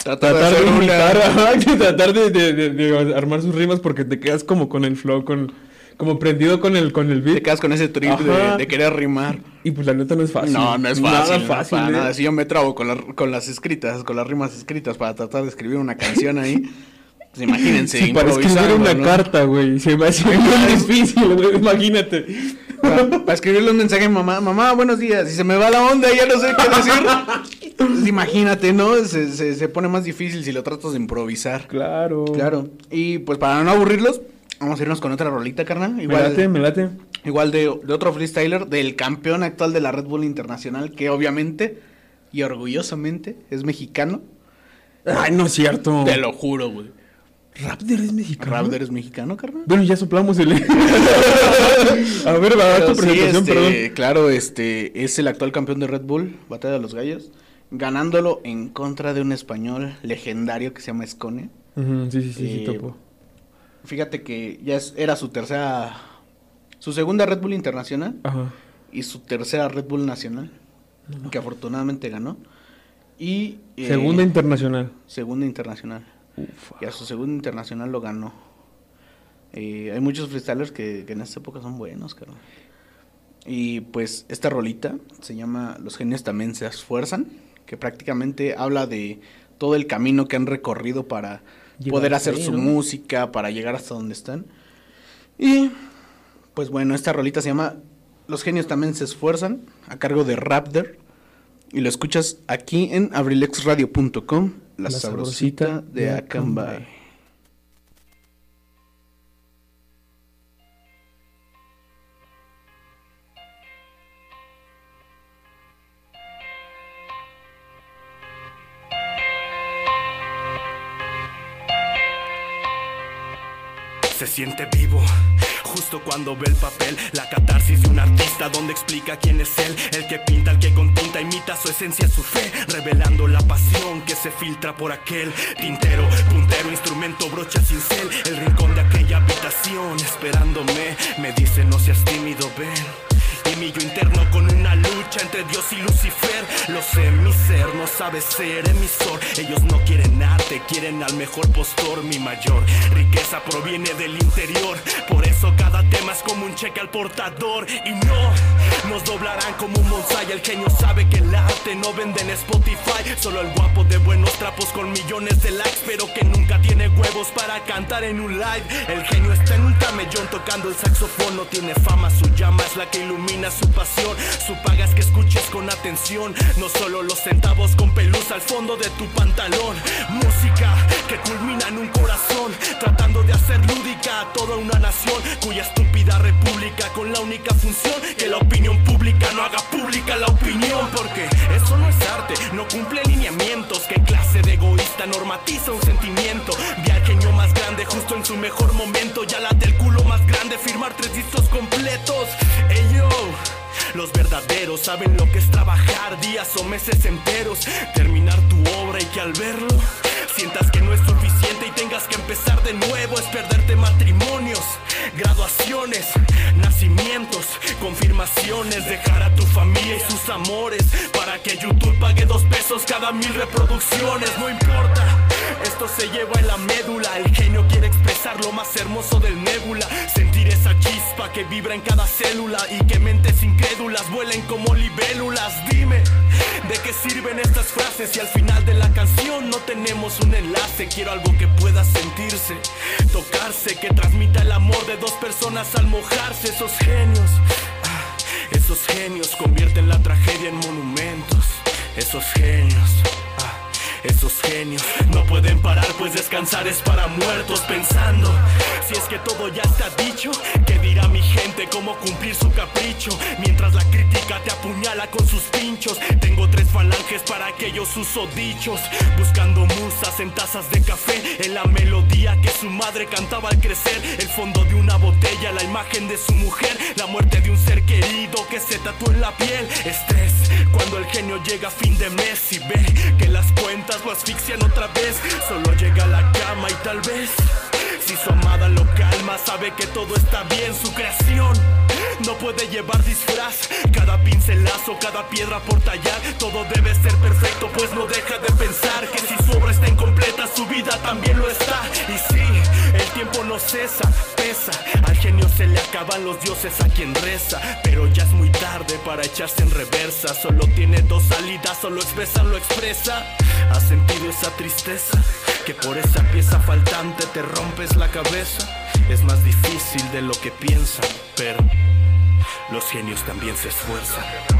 Tratar, tratar de imitar, que tratar de, de- de- de armar sus rimas porque te quedas como con el flow, con, como prendido con el, con el Te beat. quedas con ese trip de, de querer rimar. Y pues la neta no es fácil. No, no es Nada fácil. no, fácil. para ¿eh? nada. Si yo me trabo con, la- con las escritas, con las rimas escritas para tratar de escribir una canción ahí. Pues imagínense, Sí, para escribir una ¿no? carta, güey. Se me hace muy difícil, güey. Imagínate. Para, para escribirle un mensaje a mamá, mamá, buenos días, y se me va la onda, ya no sé qué decir. Imagínate, ¿no? Se, se, se pone más difícil si lo tratas de improvisar. Claro. Claro. Y pues para no aburrirlos, vamos a irnos con otra rolita, carnal. Me Igual, late, me late. igual de, de otro freestyler, del campeón actual de la Red Bull Internacional, que obviamente y orgullosamente es mexicano. Ay, no es cierto. Te lo juro, güey. Raptor es mexicano. Raptor es mexicano, carnal. Bueno, ya soplamos el. a ver, va a dar tu sí, presentación, este, perdón. Claro, este es el actual campeón de Red Bull, Batalla de los Gallos, ganándolo en contra de un español legendario que se llama Escone. Sí, sí, sí, sí, Eh, topo. Fíjate que ya es- era su tercera, su segunda Red Bull internacional Ajá. y su tercera Red Bull nacional, que afortunadamente ganó. Y eh, Segunda internacional. segunda internacional. Y a su segunda internacional lo ganó. Eh, hay muchos freestylers que, que en esta época son buenos, carnal. Y pues esta rolita se llama Los genios también se esfuerzan, que prácticamente habla de todo el camino que han recorrido para poder hacer ahí, su ¿no? música, para llegar hasta donde están. Y pues bueno, esta rolita se llama Los genios también se esfuerzan, a cargo de Raptor. Y lo escuchas aquí en abrilexradio.com, la, La sabrosita, de Acambay. Se siente vivo. Justo cuando ve el papel, la catarsis de un artista donde explica quién es él, el que pinta, el que con tinta imita su esencia, su fe, revelando la pasión que se filtra por aquel tintero, puntero, instrumento, brocha cincel, el rincón de aquella habitación, esperándome, me dice no seas tímido, ven. Y mi yo interno con una entre Dios y Lucifer. Lo sé, mi ser no sabe ser emisor. Ellos no quieren arte, quieren al mejor postor. Mi mayor riqueza proviene del interior. Por eso cada tema es como un cheque al portador. Y no, nos doblarán como un bonsai. El genio sabe que el arte no vende en Spotify. Solo el guapo de buenos trapos con millones de likes. Pero que nunca tiene huevos para cantar en un live. El genio está en un camellón tocando el saxofón. No tiene fama, su llama es la que ilumina su pasión. Su paga es escuches con atención. No solo los centavos con pelusa al fondo de tu pantalón. Música que culmina en un corazón. Tratando de hacer lúdica a toda una nación. Cuya estúpida república con la única función que la opinión pública no haga pública la opinión. Porque eso no es arte, no cumple lineamientos. ¿Qué clase de egoísta normatiza un sentimiento? Vi al genio más grande justo en su mejor momento. Ya la del culo más grande, saben lo que es trabajar días o meses enteros, terminar tu obra y que al verlo sientas que no es suficiente y tengas que empezar de nuevo, es perderte matrimonios, graduaciones, nacimientos, dejar a tu familia y sus amores para que YouTube pague dos pesos cada mil reproducciones, no importa. Esto se lleva en la médula, el genio quiere expresar lo más hermoso del nébula, sentir esa chispa que vibra en cada célula y que mentes incrédulas vuelen como libélulas. Dime, ¿de qué sirven estas frases si al final de la canción no tenemos un enlace? Quiero algo que pueda sentirse, tocarse, que transmita el amor de dos personas al mojarse, esos genios. Esos genios convierten la tragedia en monumentos. Esos genios. Esos genios no pueden parar, pues descansar es para muertos pensando. Si es que todo ya está dicho, ¿qué dirá mi gente? ¿Cómo cumplir su capricho? Mientras la crítica te apuñala con sus pinchos. Tengo tres falanges para aquellos usodichos. Buscando musas en tazas de café. En la melodía que su madre cantaba al crecer. El fondo de una botella, la imagen de su mujer. La muerte de un ser querido que se tatuó en la piel. Estrés cuando el genio llega a fin de mes y ve que las cuentas lo asfixian otra vez. Solo llega a la cama y tal vez. Si su amada lo calma, sabe que todo está bien, su creación no puede llevar disfraz. Cada pincelazo, cada piedra por tallar, todo debe ser perfecto, pues no deja de pensar que si su obra está incompleta, su vida también lo está. Y sí, el tiempo no cesa, pesa. Al genio se le acaban los dioses a quien reza, pero ya es muy tarde para echarse en reversa. Solo tiene dos salidas, solo expresa, lo expresa. ¿Has sentido esa tristeza? Que por esa pieza faltante te rompes la cabeza. Es más difícil de lo que piensan, pero los genios también se esfuerzan.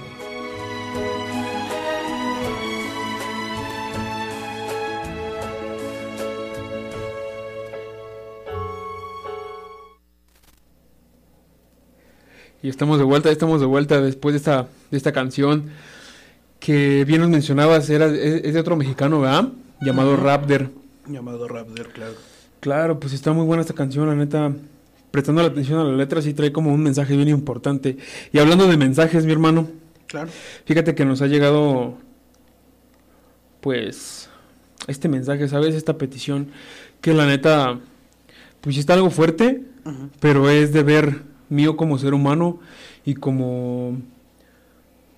Y estamos de vuelta, estamos de vuelta después de esta, de esta canción que bien nos mencionabas, era, es, es de otro mexicano, ¿verdad? Llamado Raptor. Llamado Raptor, claro. Claro, pues está muy buena esta canción, la neta. Prestando la atención a la letra, sí trae como un mensaje bien importante. Y hablando de mensajes, mi hermano, Claro. fíjate que nos ha llegado, pues, este mensaje, ¿sabes? Esta petición, que la neta, pues está algo fuerte, pero es deber mío como ser humano y como,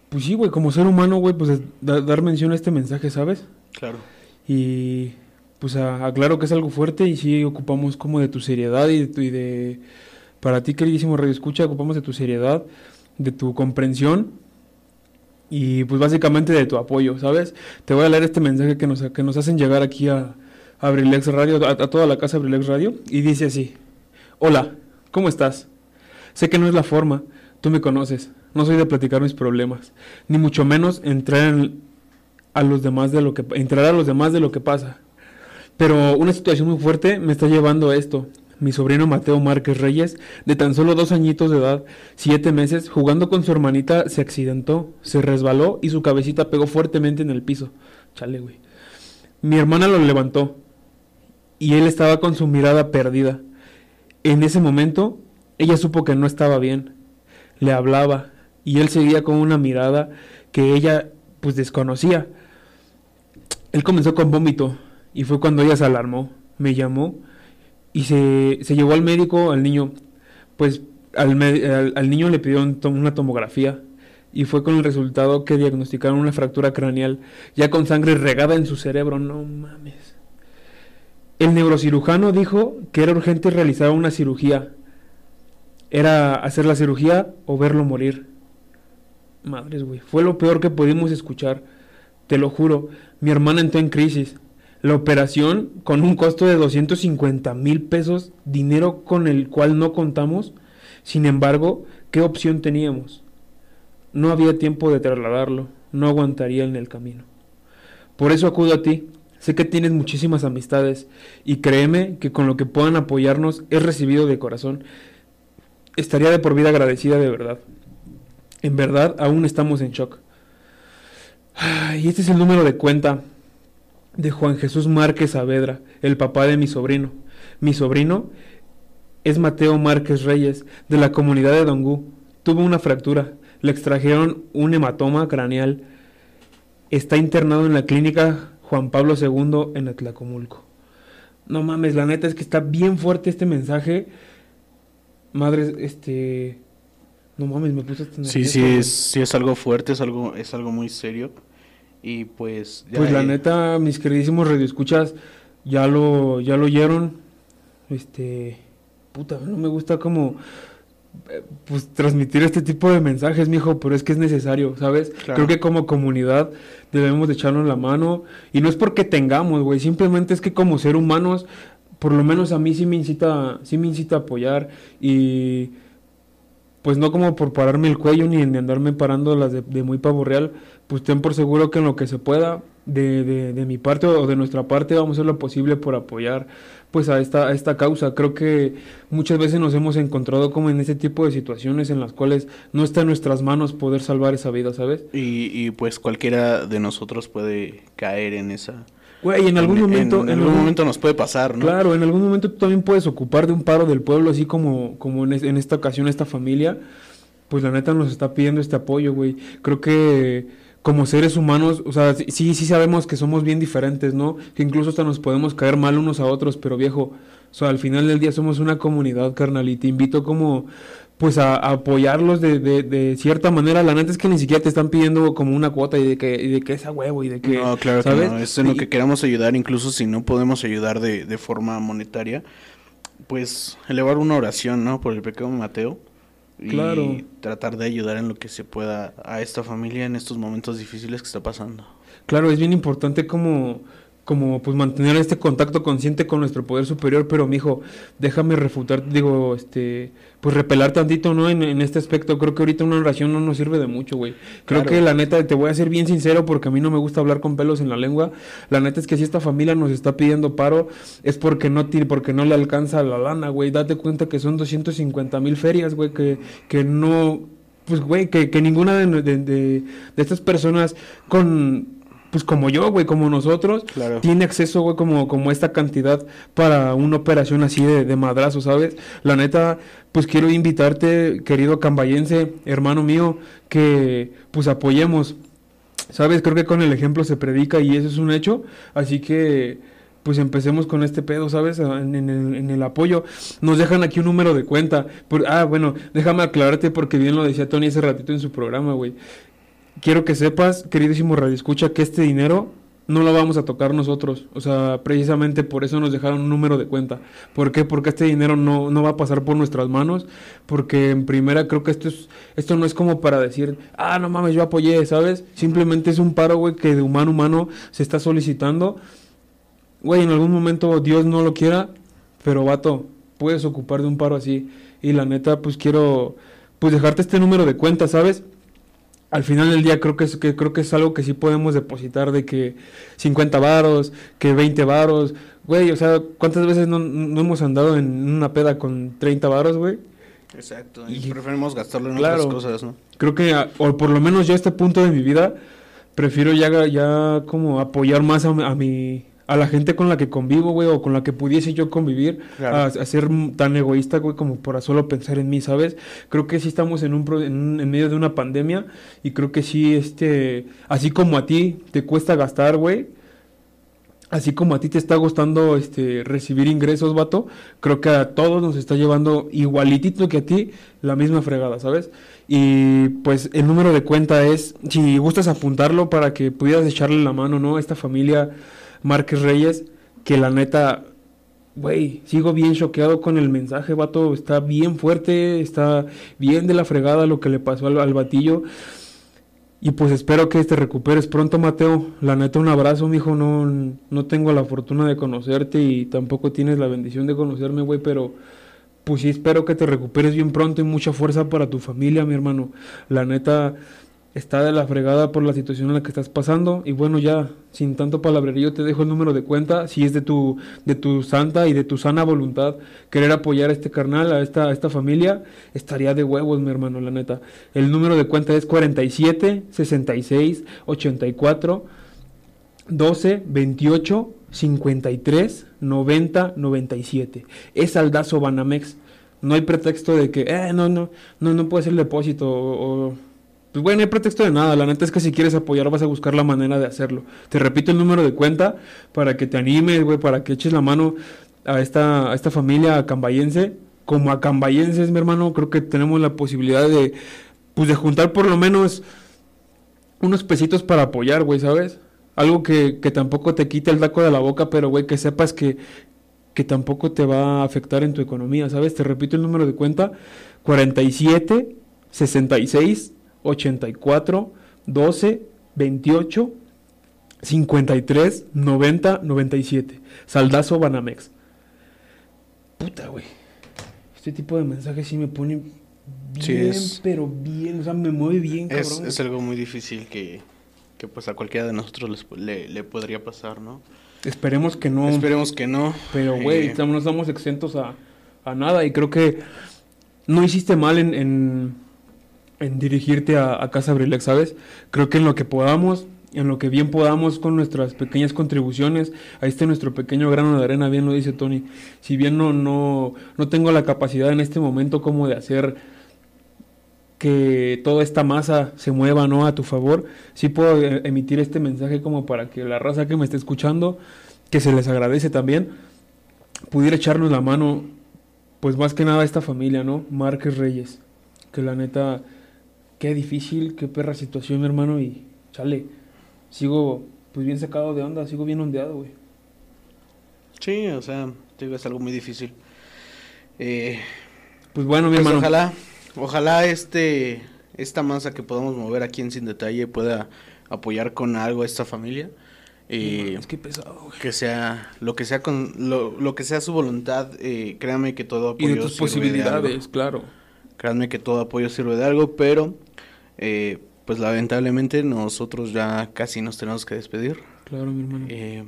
pues sí, güey, como ser humano, güey, pues da- dar mención a este mensaje, ¿sabes? Claro. Y pues a- aclaro que es algo fuerte y sí ocupamos como de tu seriedad y de, tu- y de- para ti queridísimo Radio Escucha, ocupamos de tu seriedad, de tu comprensión y pues básicamente de tu apoyo, ¿sabes? Te voy a leer este mensaje que nos, que nos hacen llegar aquí a, a Abrilex Radio, a, a toda la casa Abrilex Radio y dice así, hola, ¿cómo estás? Sé que no es la forma, tú me conoces, no soy de platicar mis problemas, ni mucho menos entrar en, a los demás de lo que entrar a los demás de lo que pasa. Pero una situación muy fuerte me está llevando a esto. Mi sobrino Mateo Márquez Reyes, de tan solo dos añitos de edad, siete meses, jugando con su hermanita, se accidentó, se resbaló y su cabecita pegó fuertemente en el piso. Chale, güey. Mi hermana lo levantó y él estaba con su mirada perdida. En ese momento, ella supo que no estaba bien. Le hablaba y él seguía con una mirada que ella pues desconocía. Él comenzó con vómito y fue cuando ella se alarmó, me llamó y se, se llevó al médico, al niño, pues al, al- niño le pidió una tomografía y fue con el resultado que diagnosticaron una fractura craneal ya con sangre regada en su cerebro, no mames. El neurocirujano dijo que era urgente realizar una cirugía. Era hacer la cirugía o verlo morir. Madres, güey. Fue lo peor que pudimos escuchar. Te lo juro. Mi hermana entró en crisis. La operación, con un costo de 250 mil pesos, dinero con el cual no contamos. Sin embargo, ¿qué opción teníamos? No había tiempo de trasladarlo. No aguantaría en el camino. Por eso acudo a ti. Sé que tienes muchísimas amistades y créeme que con lo que puedan apoyarnos es recibido de corazón. Estaría de por vida agradecida de verdad. En verdad, aún estamos en shock. Y este es el número de cuenta de Juan Jesús Márquez Saavedra, el papá de mi sobrino. Mi sobrino es Mateo Márquez Reyes, de la comunidad de Dongú. Tuvo una fractura, le extrajeron un hematoma craneal. Está internado en la clínica Juan Pablo II en Atlacomulco. No mames, la neta es que está bien fuerte este mensaje. Madre, este... No mames, me puse hasta Sí, sí es, sí es algo fuerte, es algo, es algo muy serio. Y pues... ya, Pues la eh, neta, mis queridísimos radioescuchas, ya lo, ya lo oyeron. Este, puta, no me gusta como, eh, pues transmitir este tipo de mensajes, mijo, pero es que es necesario, ¿sabes? Claro. Creo que como comunidad debemos de echarnos la mano. Y no es porque tengamos, güey, simplemente es que como ser humanos, por lo menos a mí sí me incita, sí me incita a apoyar y pues no como por pararme el cuello ni en andarme parando las de, de muy pavo real, pues ten por seguro que en lo que se pueda de, de, de mi parte o de nuestra parte vamos a hacer lo posible por apoyar pues a esta, esta causa. Creo que muchas veces nos hemos encontrado como en ese tipo de situaciones en las cuales no está en nuestras manos poder salvar esa vida, ¿sabes? Y, y pues cualquiera de nosotros puede caer en esa... Güey, en algún momento... En, algún momento nos puede pasar, ¿no? Claro, en algún momento tú también puedes ocupar de un paro del pueblo, así como, como en, es- en esta ocasión esta familia, pues la neta nos está pidiendo este apoyo, güey. Creo que como seres humanos, o sea, sí sí sabemos que somos bien diferentes, ¿no? Que incluso hasta nos podemos caer mal unos a otros, pero viejo, o sea, al final del día somos una comunidad, carnal, y te invito como, pues a, a apoyarlos de, de, de cierta manera. La neta es que ni siquiera te están pidiendo como una cuota y de que, y de que es a huevo y de que, No, claro ¿sabes? que no. Es en lo Y- que queramos ayudar, incluso si no podemos ayudar de, de forma monetaria, pues elevar una oración, ¿no? Por el pequeño Mateo. Y Claro. tratar de ayudar en lo que se pueda a esta familia en estos momentos difíciles que está pasando. Claro, es bien importante como, como pues mantener este contacto consciente con nuestro poder superior, pero mijo, déjame refutar, digo, este, pues repelar tantito, ¿no? En, en este aspecto, creo que ahorita una oración no nos sirve de mucho, güey. Creo Claro. que la neta, te voy a ser bien sincero porque a mí no me gusta hablar con pelos en la lengua. La neta es que si esta familia nos está pidiendo paro, es porque no porque no le alcanza la lana, güey. Date cuenta que son 250 mil ferias, güey, que, que no, pues, güey, que, que ninguna de, de, de- de estas personas con pues como yo, güey, como nosotros, Claro. tiene acceso, güey, como, como esta cantidad para una operación así de, de madrazo, ¿sabes? La neta, pues quiero invitarte, querido cambayense, hermano mío, que pues apoyemos, ¿sabes? Creo que con el ejemplo se predica y eso es un hecho, así que pues empecemos con este pedo, ¿sabes? En, en el, en el apoyo. Nos dejan aquí un número de cuenta. Por- ah, bueno, déjame aclararte porque bien lo decía Tony hace ratito en su programa, güey. Quiero que sepas, queridísimo Radio Escucha, que este dinero no lo vamos a tocar nosotros. O sea, precisamente por eso nos dejaron un número de cuenta. ¿Por qué? Porque este dinero no, no va a pasar por nuestras manos. Porque en primera creo que esto es, esto no es como para decir, ah, no mames, yo apoyé, ¿sabes? Simplemente es un paro, güey, que de humano a humano se está solicitando. Güey, en algún momento Dios no lo quiera, pero vato, puedes ocupar de un paro así. Y la neta, pues quiero, pues dejarte este número de cuenta, ¿sabes? Al final del día creo que es que creo que es algo que sí podemos depositar de que 50 varos, que 20 varos, güey, o sea, ¿cuántas veces no, no hemos andado en una peda con 30 varos, güey? Exacto. Y, Y- preferimos gastarlo en Claro. otras cosas, ¿no? Creo que a- o por lo menos yo a este punto de mi vida prefiero ya ya como apoyar más a, a mi a la gente con la que convivo, güey, o con la que pudiese yo convivir, Claro. a, a ser tan egoísta, güey, como para solo pensar en mí, ¿sabes? Creo que sí estamos en un, pro- en, un- en medio de una pandemia y creo que sí, este, así como a ti te cuesta gastar, güey, así como a ti te está gustando este recibir ingresos, vato, creo que a todos nos está llevando igualitito que a ti la misma fregada, ¿sabes? Y pues el número de cuenta es, si gustas apuntarlo para que pudieras echarle la mano, ¿no? A esta familia Márquez Reyes, que la neta, güey, sigo bien choqueado con el mensaje, vato, está bien fuerte, está bien de la fregada lo que le pasó al, al batillo. Y pues espero que te recuperes pronto, Mateo. La neta, un abrazo, mijo. No, no tengo la fortuna de conocerte y tampoco tienes la bendición de conocerme, güey, pero pues sí espero que te recuperes bien pronto y mucha fuerza para tu familia, mi hermano. La neta está de la fregada por la situación en la que estás pasando y bueno, ya sin tanto palabrerío te dejo el número de cuenta, si es de tu de tu santa y de tu sana voluntad querer apoyar a este carnal, a esta a esta familia, estaría de huevos, mi hermano, la neta. El número de cuenta es 47 66 84 12 28 53 90 97. Es Aldazo Banamex. No hay pretexto de que, eh, no, no, no, no puede ser depósito Pues bueno, no hay pretexto de nada. La neta es que si quieres apoyar vas a buscar la manera de hacerlo. Te repito el número de cuenta para que te animes, güey, para que eches la mano a esta, a esta familia cambayense. Como a cambayenses, mi hermano, creo que tenemos la posibilidad de, pues de juntar por lo menos unos pesitos para apoyar, güey, ¿sabes? Algo que, que tampoco te quite el taco de la boca, pero, güey, que sepas que, que tampoco te va a afectar en tu economía, ¿sabes? Te repito el número de cuenta, 47 66 84 12 28 53 90 97. Saldazo Banamex. Puta, güey. Este tipo de mensajes sí me pone bien, Sí, es- pero bien, o sea, me mueve bien, Es, cabrón. es algo muy difícil que, que pues a cualquiera de nosotros les- le, le podría pasar, ¿no? Esperemos que no. Esperemos que no. Pero, güey, Eh, no estamos exentos a, a nada. Y creo que no hiciste mal en, en, en dirigirte a, Casa Brilex, ¿sabes? Creo que en lo que podamos, en lo que bien podamos con nuestras pequeñas contribuciones, ahí está nuestro pequeño grano de arena, bien lo dice Tony. Si bien no, no, no tengo la capacidad en este momento como de hacer que toda esta masa se mueva no a tu favor, sí puedo eh, emitir este mensaje como para que la raza que me esté escuchando, que se les agradece también, pudiera echarnos la mano, pues más que nada a esta familia, ¿no? Márquez Reyes, que la neta, qué difícil, qué perra situación, mi hermano, y chale, sigo pues bien sacado de onda, sigo bien ondeado, güey. Sí, o sea, te digo, es algo muy difícil. Eh, Pues bueno, mi pues hermano. ojalá, ojalá este, esta masa que podamos mover aquí en Sin Detalle pueda apoyar con algo a esta familia. Eh, Es que pesado, güey. que sea lo que sea con lo, lo que sea su voluntad eh, créame que todo Y apoyo de tus sirve de algo. posibilidades, claro. créanme que todo apoyo sirve de algo pero eh, pues lamentablemente nosotros ya casi nos tenemos que despedir Claro, mi hermano. Eh,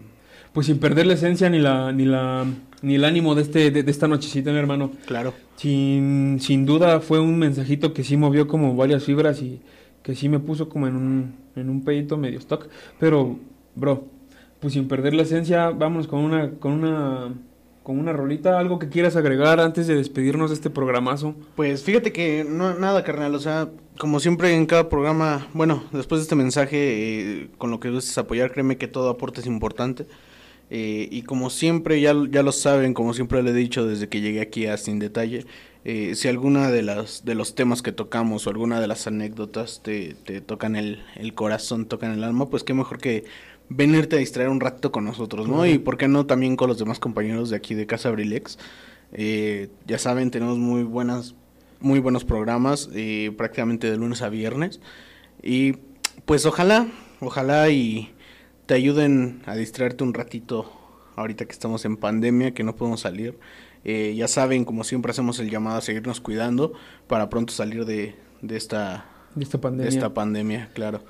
Pues sin perder la esencia ni la ni la ni el ánimo de este de, de esta nochecita, mi hermano. claro Sin, sin duda fue un mensajito que sí movió como varias fibras y que sí me puso como en un, en un pedito medio stock. Pero, bro, pues sin perder la esencia, vámonos con una, con una, con una rolita, algo que quieras agregar antes de despedirnos de este programazo. Pues fíjate que no nada, carnal, o sea, como siempre en cada programa, bueno, después de este mensaje, eh, con lo que gustes apoyar, créeme que todo aporte es importante. Eh, y como siempre, ya, ya lo saben, como siempre le he dicho desde que llegué aquí a Sin Detalle, eh, si alguna de las de los temas que tocamos o alguna de las anécdotas te, te tocan el, el corazón, tocan el alma, pues qué mejor que venirte a distraer un rato con nosotros, ¿no? Y por qué no también con los demás compañeros de aquí de Casa Brilex. Eh, ya saben, tenemos muy buenas muy buenos programas, eh, prácticamente de lunes a viernes. Y pues ojalá, ojalá y te ayuden a distraerte un ratito ahorita que estamos en pandemia, que no podemos salir. Eh, ya saben, como siempre hacemos el llamado a seguirnos cuidando para pronto salir de, de esta, De esta de pandemia. esta pandemia, claro.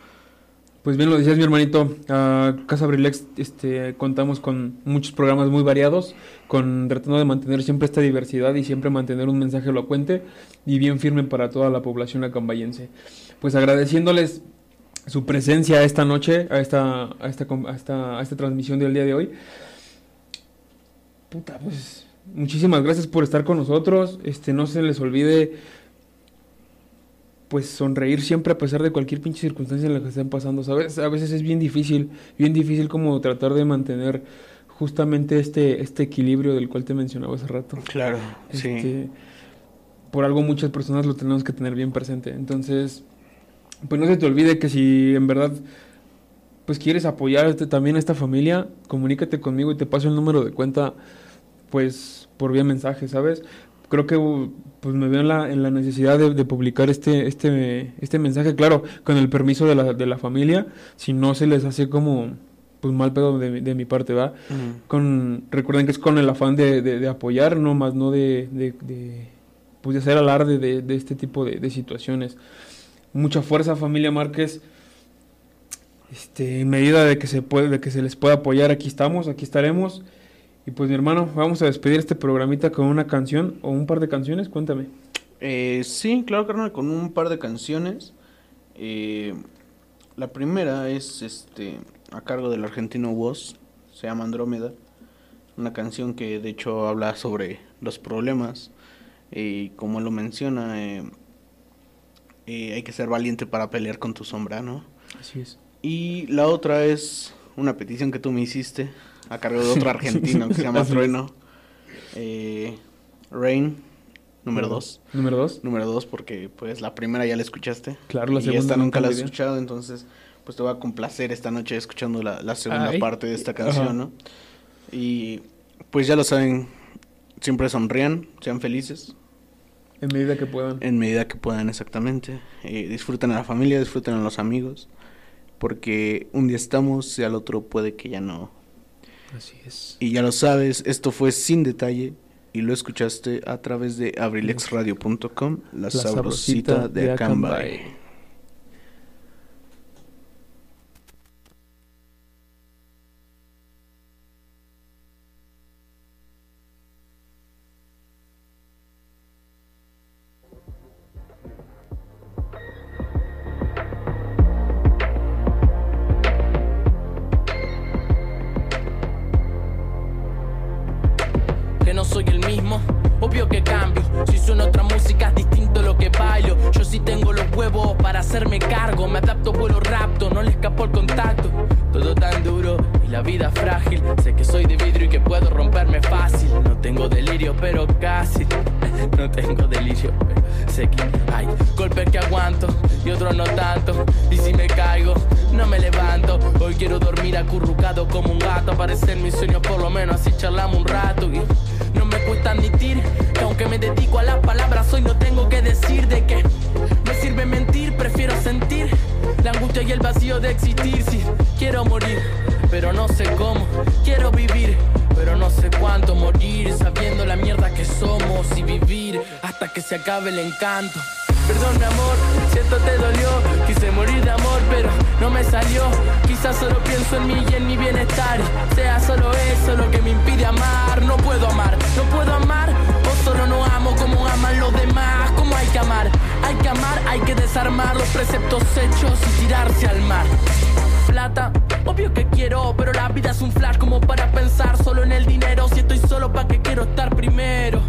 Pues bien lo decías mi hermanito, a Casa Brilex este, contamos con muchos programas muy variados, con tratando de mantener siempre esta diversidad y siempre mantener un mensaje elocuente y bien firme para toda la población acambayense. Pues agradeciéndoles su presencia esta noche, a esta, a esta, a esta, a esta transmisión del día de hoy. Puta, pues muchísimas gracias por estar con nosotros. Este, no se les olvide pues sonreír siempre a pesar de cualquier pinche circunstancia en la que estén pasando, ¿sabes? A veces es bien difícil, bien difícil como tratar de mantener justamente este, este equilibrio del cual te mencionaba hace rato. Claro, sí. Este, por algo muchas personas lo tenemos que tener bien presente. Entonces, pues no se te olvide que si en verdad pues quieres apoyar este- también a esta familia, comunícate conmigo y te paso el número de cuenta pues por vía mensaje, ¿sabes? Creo que uh, pues me veo en la, en la necesidad de, de publicar este, este, este mensaje, claro, con el permiso de la, de la familia, si no se les hace como pues mal pedo de, de mi parte, ¿va? Ujú. con recuerden que es con el afán de, apoyar no más no de, de, de, pues de hacer alarde de, de este tipo de, de situaciones mucha fuerza familia Márquez este en medida de que se puede de que se les pueda apoyar aquí estamos aquí estaremos y pues mi hermano vamos a despedir este programita con una canción o un par de canciones cuéntame Eh, sí, claro, carnal, con un par de canciones. Eh, la primera es este a cargo del argentino Woz, se llama Andrómeda. Una canción que de hecho habla sobre los problemas. Y como lo menciona, eh, eh, hay que ser valiente para pelear con tu sombra, ¿no? así es Y la otra es una petición que tú me hiciste a cargo de otro argentino que se llama. Trueno. Eh, Rain, número 2 número dos número dos porque pues la primera ya la escuchaste Claro, la y segunda esta nunca la has escuchado entonces pues te va a complacer esta noche escuchando la, la segunda Ay. parte de esta canción Ajá. no y pues ya lo saben siempre sonrían sean felices en medida que puedan en medida que puedan exactamente Eh, disfruten a la familia disfruten a los amigos porque un día estamos y al otro puede que ya no así es y ya lo sabes esto fue sin detalle y lo escuchaste a través de abrilexradio.com, la, La sabrosita sabrosita de de Acambay. Acambay. Desarmar los preceptos hechos y tirarse al mar. Plata, obvio que quiero, pero la vida es un flash como para pensar solo en el dinero. Si estoy solo, ¿pa' que quiero estar primero?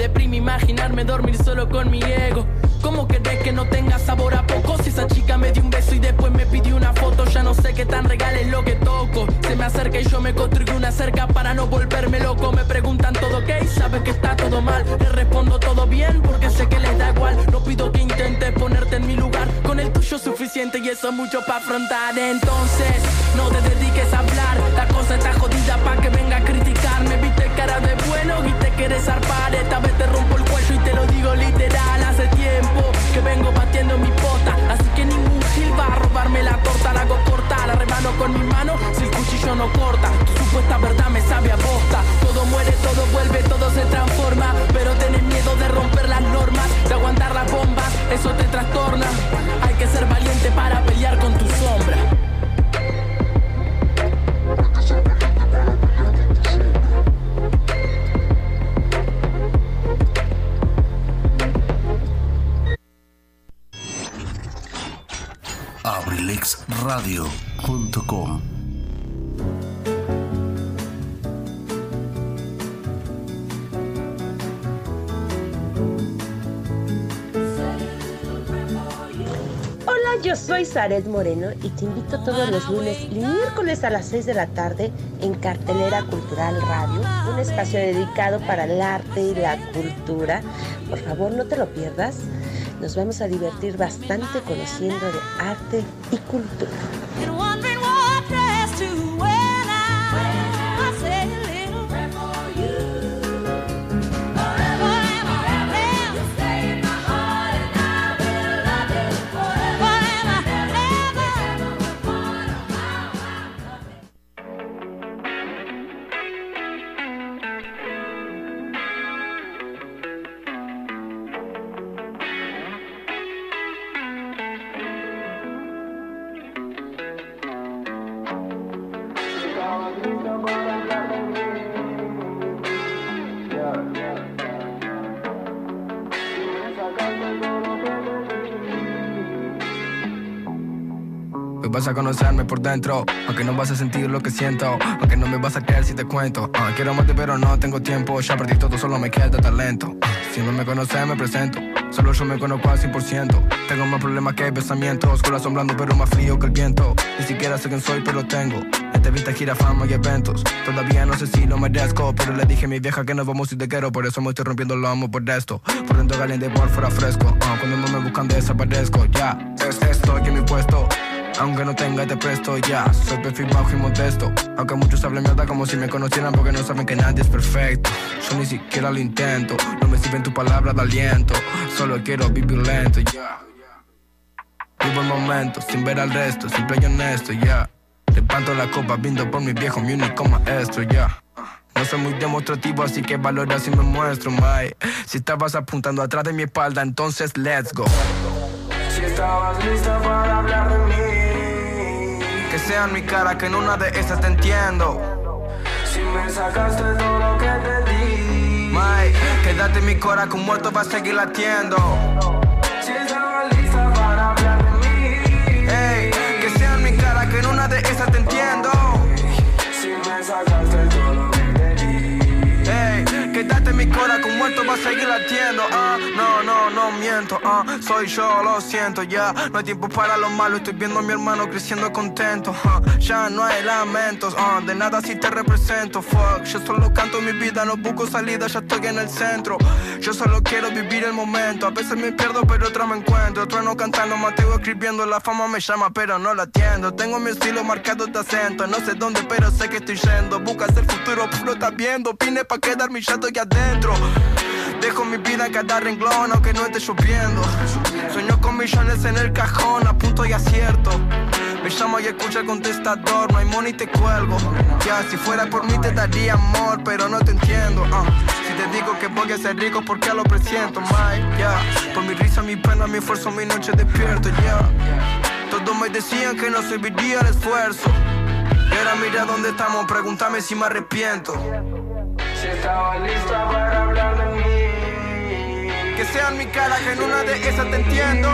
Me deprime imaginarme dormir solo con mi ego. ¿Cómo querés que no tenga sabor a poco? Si esa chica me dio un beso y después me pidió una foto, ya no sé qué tan regal es lo que toco. Se me acerca y yo me construyo una cerca para no volverme loco. Me preguntan todo ok, sabes que está todo mal. Le respondo todo bien porque sé que les da igual. No pido que intentes ponerte en mi lugar. Con el tuyo suficiente y eso es mucho para afrontar. Entonces, no te dediques a hablar. La cosa está jodida para que venga a criticarme. Viste cara de bueno y quieres zarpar. Esta vez te rompo el cuello y te lo digo literal. Hace tiempo que vengo batiendo mi pota. Así que ningún gil va a robarme la torta. La hago corta, la remano con mi mano. Si el cuchillo no corta, tu supuesta verdad me sabe a bosta. Todo muere, todo vuelve, todo se transforma. Pero tenés miedo de romper las normas, de aguantar las bombas. Eso te trastorna. Hay que ser valiente para abrilexradio.com Hola, yo soy Zaret Moreno y te invito todos los lunes y miércoles a las 6 de la tarde en Cartelera Cultural Radio, un espacio dedicado para el arte y la cultura. Por favor, no te lo pierdas. Nos vamos a divertir bastante conociendo de arte y cultura. A conocerme por dentro, aunque no vas a sentir lo que siento, aunque no me vas a creer si te cuento. Ah, quiero amarte pero no tengo tiempo, ya perdí todo, solo me queda talento. Ah, si no me conoces me presento, solo yo me conozco al 100%. Tengo más problemas que pensamientos, corazón blando pero más frío que el viento. Ni siquiera sé quién soy pero tengo. Esta vista gira fama y eventos. Todavía no sé si lo merezco, pero le dije a mi vieja que nos vamos y te quiero, por eso me estoy rompiendo el lomo por esto. Por dentro caliente, por fuera fresco. Ah, cuando no me buscan desaparezco, ya. Es esto aquí en mi puesto. Aunque no tenga te presto ya. Soy perfil bajo y modesto. Aunque muchos hablen mierda como si me conocieran Porque no saben que nadie es perfecto. Yo ni siquiera lo intento. No me sirven tus palabras de aliento. Solo quiero vivir lento ya. Vivo el momento sin ver al resto. Simple y honesto ya. Levanto la copa viendo por mi viejo Mi único maestro ya. No soy muy demostrativo, así que valora si me muestro, bye. Si estabas apuntando atrás de mi espalda, entonces let's go. Si estabas lista para hablar de mí, que sea en mi cara, que en una de esas te entiendo. Si me sacaste todo lo que te di, Mike, quédate en mi cora, que un muerto va a seguir latiendo. Muerto va seguir latiendo. Ah, no, no, no miento. Ah, soy yo, lo siento, ya. No hay tiempo para lo malo, estoy viendo a mi hermano creciendo contento. Ah, ya no hay lamentos, ah, de nada si te represento. Fuck, yo solo canto mi vida, no busco salida, ya estoy en el centro. Yo solo quiero vivir el momento. A veces me pierdo, pero otra me encuentro. Trueno cantando, Mateo escribiendo. La fama me llama, pero no la atiendo. Tengo mi estilo marcado de acento. No sé dónde, pero sé que estoy yendo. Buscas el futuro, puro estás viendo. Vine pa' quedar mi llanto aquí adentro. Dejo mi vida en cada renglón, aunque no esté lloviendo. Sueño con millones en el cajón, a punto y acierto. Me llamo y escucha el contestador, no hay money te cuelgo. Ya, si fuera por mí te daría amor, pero no te entiendo. ah. Si te digo que voy a ser rico, porque lo presiento, Mike. Ya, por mi risa, mi pena, mi esfuerzo, mi noche despierto, ya. Todos me decían que no serviría el esfuerzo. Y ahora mira dónde estamos, pregúntame si me arrepiento. Si estaba lista para hablar de mí. Que sea en mi cara, que en una de esas te entiendo.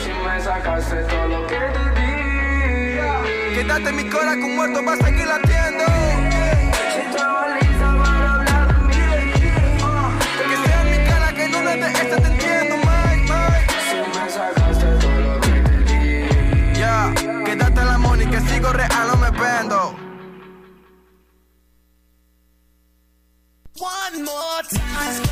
Si me sacaste todo lo que te di. Quédate en mi cora, un muerto va a seguir latiendo. Si estaba lista para hablar de mí. Que sea en mi cara, que en una de esas te entiendo, Mike, Mike. Si me sacaste todo lo que te di. Ya, quédate en la money, que sigo real, no me vendo. One more time,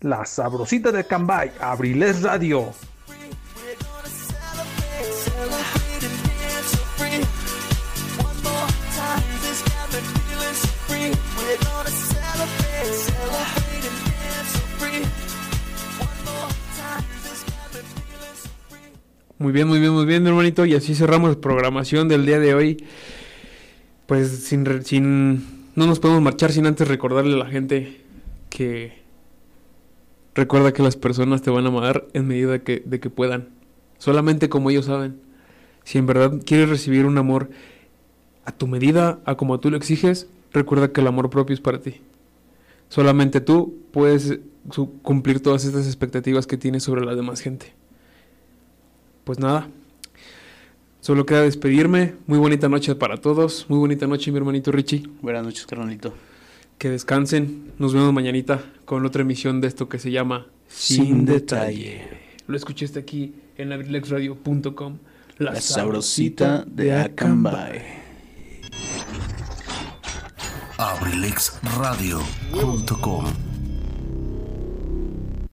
La Sabrosita de Cambay, Abriles Radio. Muy bien, muy bien, muy bien, hermanito. Y así cerramos la programación del día de hoy. Pues sin, sin... No nos podemos marchar sin antes recordarle a la gente que... Recuerda que las personas te van a amar en medida de que, puedan. Solamente como ellos saben. Si en verdad quieres recibir un amor a tu medida, a como tú lo exiges, recuerda que el amor propio es para ti. Solamente tú puedes cumplir todas estas expectativas que tienes sobre la demás gente. Pues nada, solo queda despedirme. Muy bonita noche para todos. Muy bonita noche, mi hermanito Richie. Buenas noches, carnalito. Que descansen. Nos vemos mañanita con otra emisión de esto que se llama Sin Detalle. Lo escuchaste aquí en abrilexradio.com. La sabrosita de Acambay. abrilexradio.com